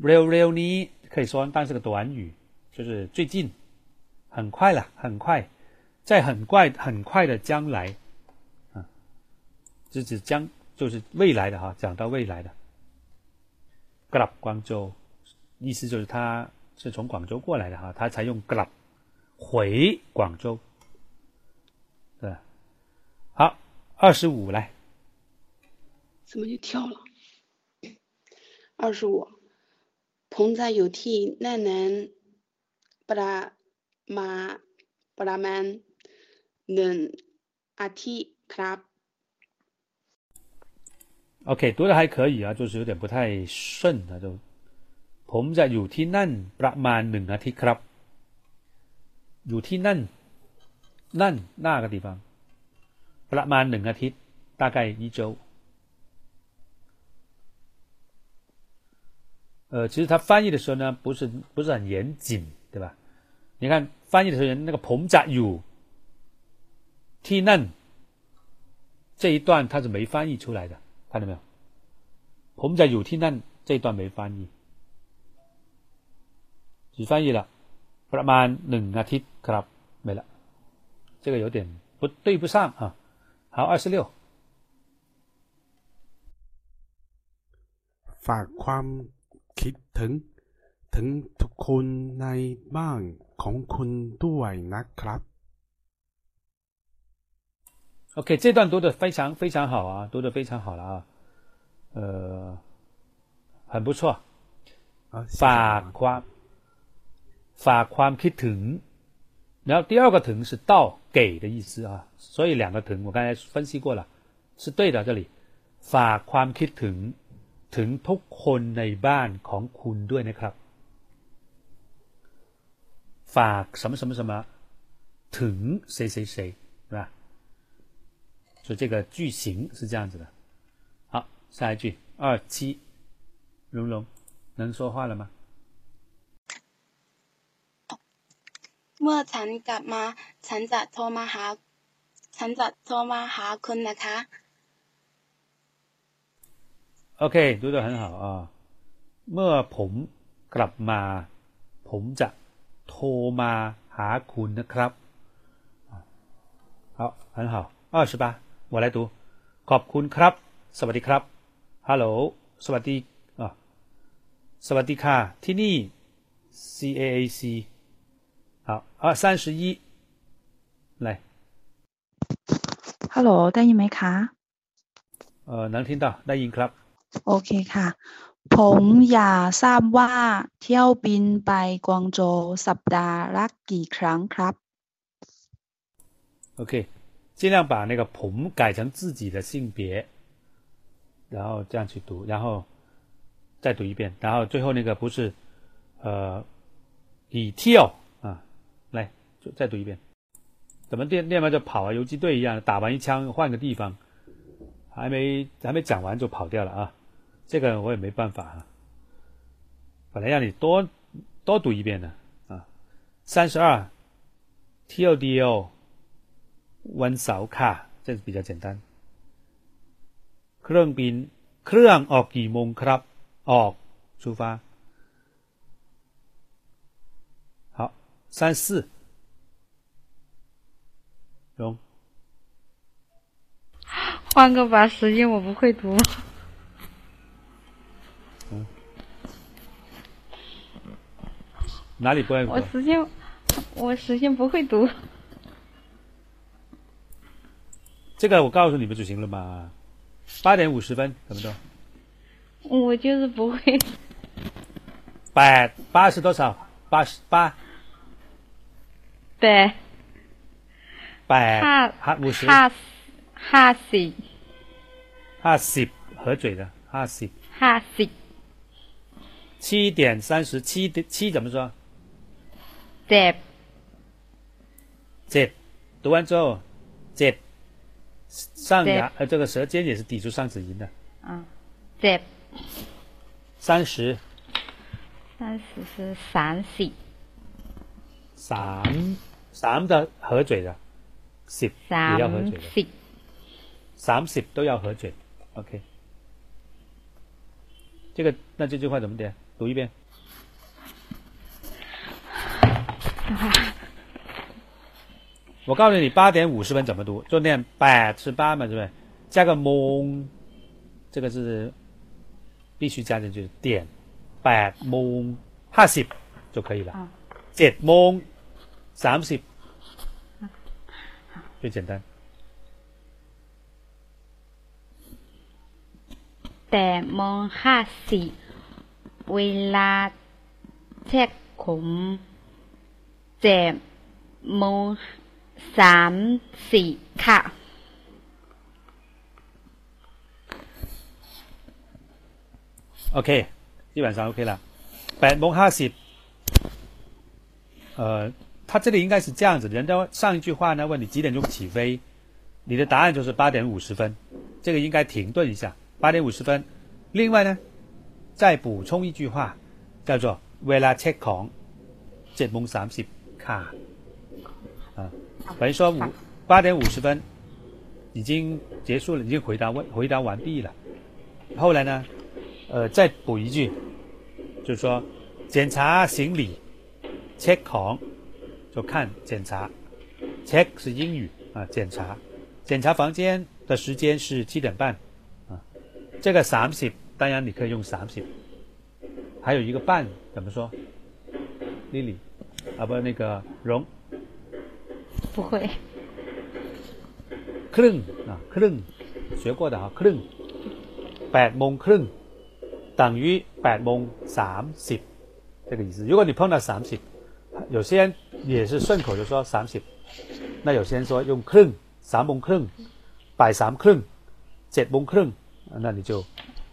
real real 呢？可以说，但是个短语，就是最近，很快了，很快，在很快很快的将来，啊，是指将，就是未来的哈，讲到未来的。club 广州，意思就是他是从广州过来的哈，他才用 club 回广州。对，好，二十五来，怎么就跳了？二十五。 ผมจะอยู่ที่นั่นนั้นประมาประมาณหนึ่งอาทิตย์ครับ OK，读的还可以啊，就是有点不太顺啊，就ผมจะอยู่ที่นั่นประมาณหนึ่งอาทิตย์ครับ อยู่ที่นั่น นั่น那个地方ประมาณหนึ่งอาทิตย์大概一周。 呃，其实他翻译的时候呢，不是不是很严谨，对吧？你看翻译的时候，那个ผมจะอยู่ที่นั่น这一段他是没翻译出来的，看到没有？ผมจะอยู่ที่นั่น这一段没翻译，只翻译了ประมาณหนึ่งอาทิตย์ครับ没了，这个有点不对不上啊。好，二十六。 ฝากความ คิดถึง ถึงทุกคนในบ้านของคุณด้วยนะครับ OK，这段读的非常非常好啊，读的非常好了啊，呃，很不错。 啊，谢谢 ฝากความฝากความคิดถึง，然后第二个ถึง是到给的意思啊，所以两个ถึง我刚才分析过了，是对的。这里ฝากความคิดถึง ถึงทุกคนในบ้านของคุณด้วยนะครับฝาก什么什么什么ถึง谁谁谁，是吧？所以这个句型是这样子的。好，下一句二七，蓉蓉能说话了吗？ เมื่อฉันกลับมา ฉันจะโทรมาหา ฉันจะโทรมาหาคุณนะคะ โอเค ดูด很好啊เมื่อผมกลับมา ผมจะโทรมาหาคุณนะครับ好很好二十八我来读ขอบคุณครับ สวัสดีครับฮัลโหลสวัสดีสวัสดีค่ะ ที่นี่ CAAC 好啊三十一来 Hello ได้ยินไหมคะเออ能听到ได้ยินครับ โอเคค่ะ ผมอยากทราบว่าเที่ยวบินไปกวางโจวสัปดาห์ละกี่ครั้งครับ OK，尽量把那个“ผม”改成自己的性别，然后这样去读，然后再读一遍，然后最后那个不是呃以 tel 啊，来就再读一遍，怎么练练完就跑啊，游击队一样，打完一枪换个地方，还没还没讲完就跑掉了啊， 这个我也没办法啊，本来让你多多读一遍的啊，三十二 tel dio。วันเสาร์ค่ะ这比较简单เครื่องบิน เครื่องออกกี่โมงครับ ออก出发好三四容换个吧，时间我不会读。 哪里不爱读？我时间，我时间不会读。这个我告诉你们就行了嘛，八点五十分怎么着？我就是不会。八八是多少？八十八。对。八哈五十。哈哈西。哈西合嘴的哈西。哈西。七点三十七点七怎么说？เจ็บ เจ็ด读完之后เจ็ด上牙呃这个舌尖也是抵住上齿龈的 อ่าเจ็บ 三十三十是三สิบ สามสาม的合嘴的สิบ สาม 也要合嘴的 สิบ 三十都要合嘴 OK 这个那这句话怎么点读一遍 我告诉你，八点五十分怎么读？就念八是八嘛，对不对？加个蒙，这个是必须加进去，点八蒙ห้าสิบ就可以了。เจ็ดโมงสามสิบ最简单。 แต่โมงห้าสิบเวลาเช็คผม เจ็ดโมงสามสี่ค่ะ OK，基本上 OK 了。八蒙哈西，呃，他这里应该是这样子，人家上一句话呢问你几点钟起飞，你的答案就是八点五十分，这个应该停顿一下，八点五十分。另外呢，再补充一句话，叫做 “vela check ของเจ็ดโมงสามสิบ 啊，啊，等于说五八点五十分已经结束了，已经回答问回答完毕了。后来呢，呃，再补一句，就是说检查行李，check on，就看检查，check 是英语啊，检查检查房间的时间是七点半啊。这个 thirty 当然你可以用 thirty，还有一个半怎么说？Lily。啊不那个荣不会 ครึ่ง啊ครึ่ง学过的啊ครึ่งแปดโมงครึ่ง等于แปดโมงสามสิบ这个意思。如果你碰到三十，有些人也是顺口就说三十，那有些人说用ครึ่งสามโมงครึ่งบ่ายสามครึ่งเจ็ดโมงครึ่ง那你就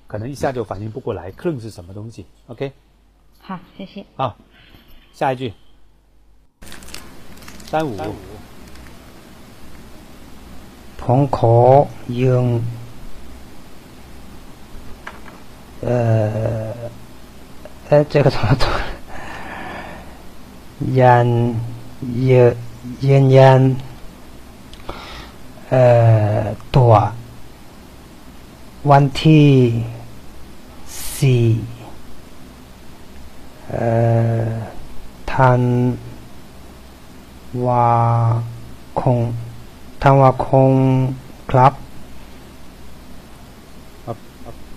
可能一下就反应不过来，ครึ่ง是什么东西？OK，好，谢谢。好，下一句， 三五， ผมขอยืม呃哎，这个怎么读？ยัน เยยืนยันเอ่อตัว วันที่สี่เอ่อธัน วาคงธันวาคงครับ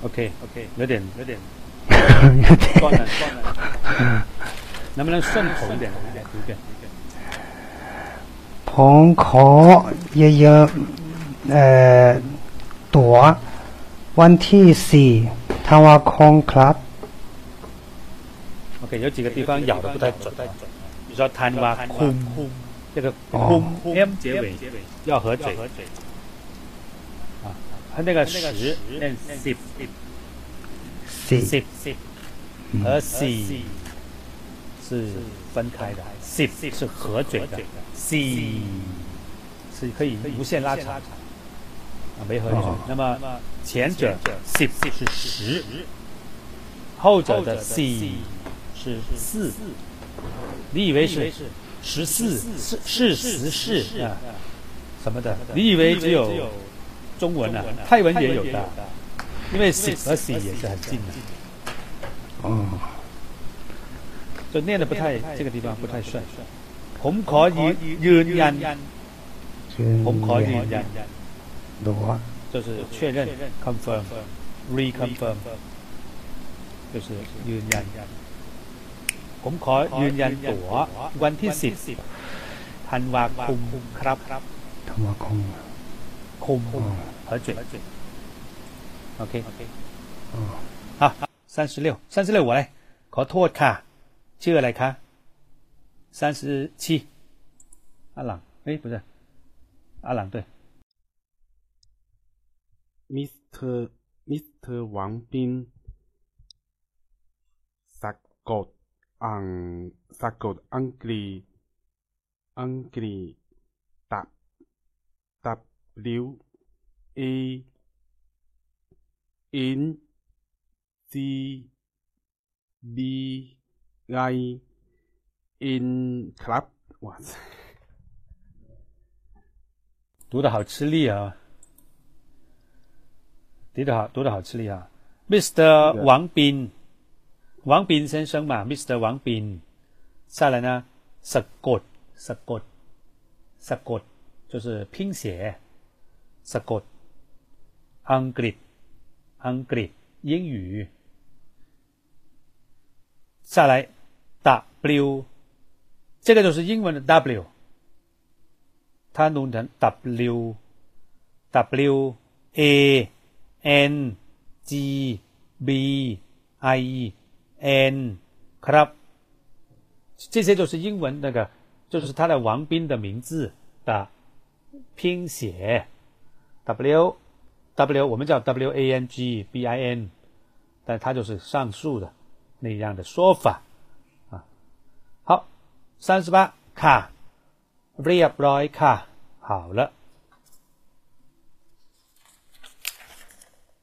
โอเคโอเค有点有点断了断了能不能顺口一点读一遍 ผมขอเยอะๆเอ่อตั๋ววันที่สี่ธันวาคมครับ OK，有几个地方咬的不太准， 比如说贪挖空，这个空 m 结尾要合嘴。啊，它那个十念 sip สี่ sip 和 c 是分开的，sip 是合嘴的，c。是可以无限拉长啊，没合嘴。那么前者 sip 是十，后者的 c 是四，你以为是十四是是十四啊什么的？你以为只有中文啊？泰文也有的，因为 s 和 c 也是很近的，哦，所以念的不太这个地方不太顺。ผมขอยืนยัน ยืน ผมขอยืนยัน ตั๋ว 就是确认 confirm reconfirm 就是ยืนยัน ผมขอยืนยันตั๋ววันที่สิบธันวาคมครับ ธันวาคม คุม和嘴 OK อ๋อ 好三十六三十六我来ขอโทษค่ะชื่ออะไรคะ三十七阿朗哎不是阿朗对 มิสเตอร์มิสเตอร์หวังปินสะกดอังสะกด ang sakod angli angli tap T in c b i in club 哇塞，读的好吃力啊！读的好，读的好吃力啊！Mr. 王斌。王斌先生嘛，Mr. 王斌，再来呢，สะกดสะกดสะกด就是拼写，สะกดอังกฤษอังกฤษ英语，再来 W，这个就是英文的 W。它弄成 W W A N G B I N ครับ，这些都是英文那个，就是他的王斌的名字的拼写 W W 我们叫 W A N G B I N，但它就是上述的那样的说法啊。好，三十八卡。เรียบร้อยค่ะ好了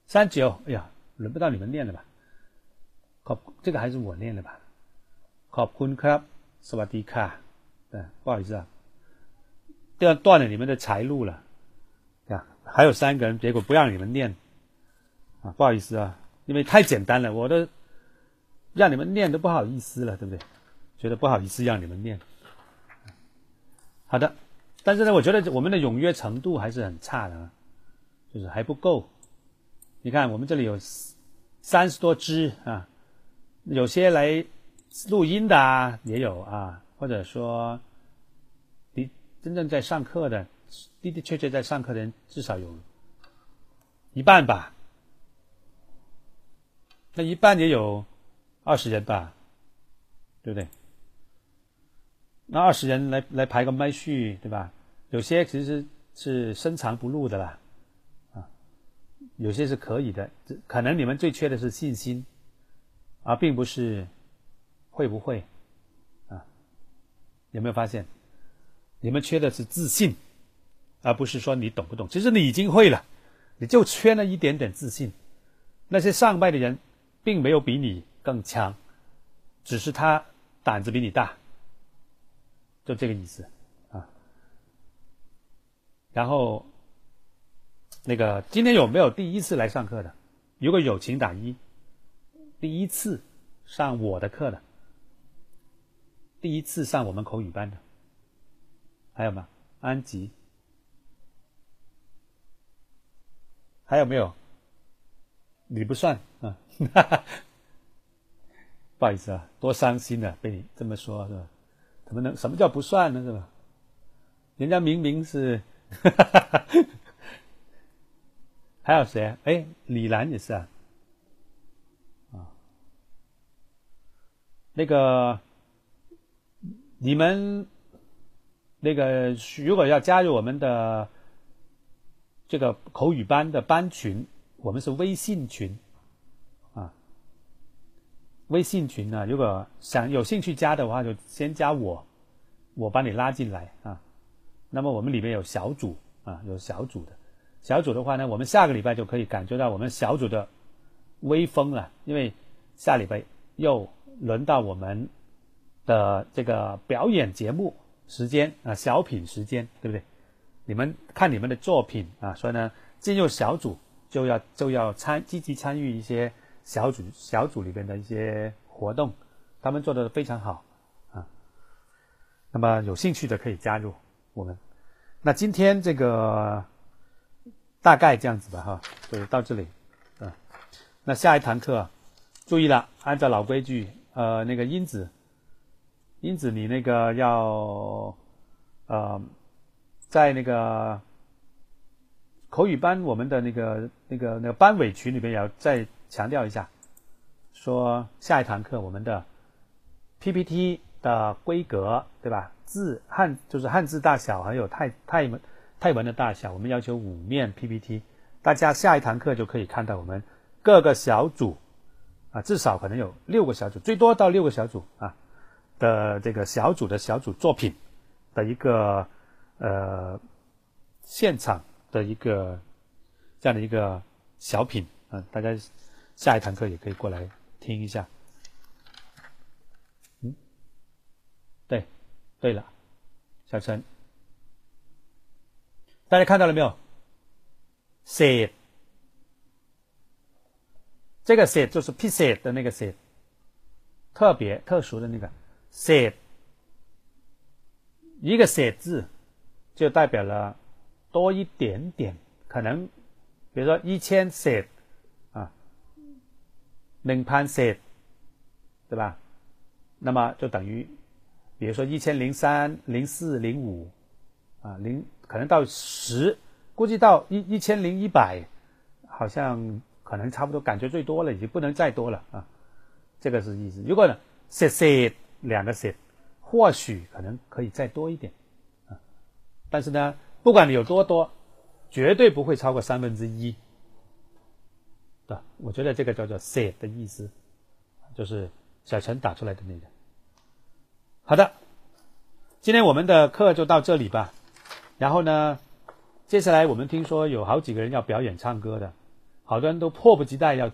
三九哎呀轮不到你们念了吧 ขอบ这个还是我念的吧ขอบคุณครับสวัสดีค่ะ对不好意思啊这样断了你们的财路了呀还有三个人结果不让你们念啊不好意思啊因为太简单了我都让你们念都不好意思了对不对觉得不好意思让你们念好的，但是呢，我觉得我们的踊跃程度还是很差的，啊，就是还不够。你看，我们这里有三十多只啊， 有些来录音的啊，也有啊，或者说的真正在上课的，的的确确在上课的人至少有一半吧，那一半也有二十人吧，对不对？那二十人来来排个麦序，对吧？有些其实是深藏不露的啦，啊，有些是可以的。可能你们最缺的是信心，而并不是会不会啊？有没有发现？你们缺的是自信，而不是说你懂不懂。其实你已经会了，你就缺那一点点自信。那些上拜的人，并没有比你更强，只是他胆子比你大。就这个意思啊。然后那个今天有没有第一次来上课的？如果有，请打一。第一次上我的课的，第一次上我们口语班的，还有吗？安吉，还有没有？你不算啊，不好意思啊，多伤心啊，被你这么说，是吧？怎么能？什么叫不算呢？是吧？人家明明是，还有谁？哎，李兰也是啊。那个，你们那个如果要加入我们的这个口语班的班群，我们是微信群啊。微信群呢，如果想有兴趣加的话，就先加我，我把你拉进来啊。那么我们里面有小组啊，有小组的。小组的话呢，我们下个礼拜就可以感觉到我们小组的威风了，因为下礼拜又。轮到我们的这个表演节目时间啊，小品时间，对不对？你们看你们的作品啊，所以呢，进入小组就要就要参积极参与一些小组小组里边的一些活动，他们做的非常好啊。那么有兴趣的可以加入我们。那今天这个大概这样子吧，哈，就到这里啊。那下一堂课注意了，按照老规矩。呃，那个英子，英子，你那个要，呃，在那个口语班，我们的那个那个那个班委群里面，也要再强调一下，说下一堂课我们的 PPT 的规格，对吧？字汉就是汉字大小，还有泰泰文泰文的大小，我们要求五面 PPT，大家下一堂课就可以看到我们各个小组。啊，至少可能有六个小组，最多到六个小组啊的这个小组的小组作品的一个呃现场的一个这样的一个小品啊，大家下一堂课也可以过来听一下。嗯，对，对了，小陈，大家看到了没有？写。这个 set 就是 p set 的那个 set，特别特殊的那个 set，一个 set 字就代表了多一点点，可能比如说一千 set 啊，零盘 set，对吧？那么就等于，比如说一千零三、零四、零五啊，零可能到十，估计到一一千零一百，好像。可能差不多，感觉最多了，已经不能再多了啊！这个是意思。如果呢，set set 两个 set，或许可能可以再多一点啊。但是呢，不管你有多多，绝对不会超过三分之一。对，我觉得这个叫做写的意思，就是小陈打出来的那个。好的，今天我们的课就到这里吧。然后呢，接下来我们听说有好几个人要表演唱歌的。好多人都迫不及待要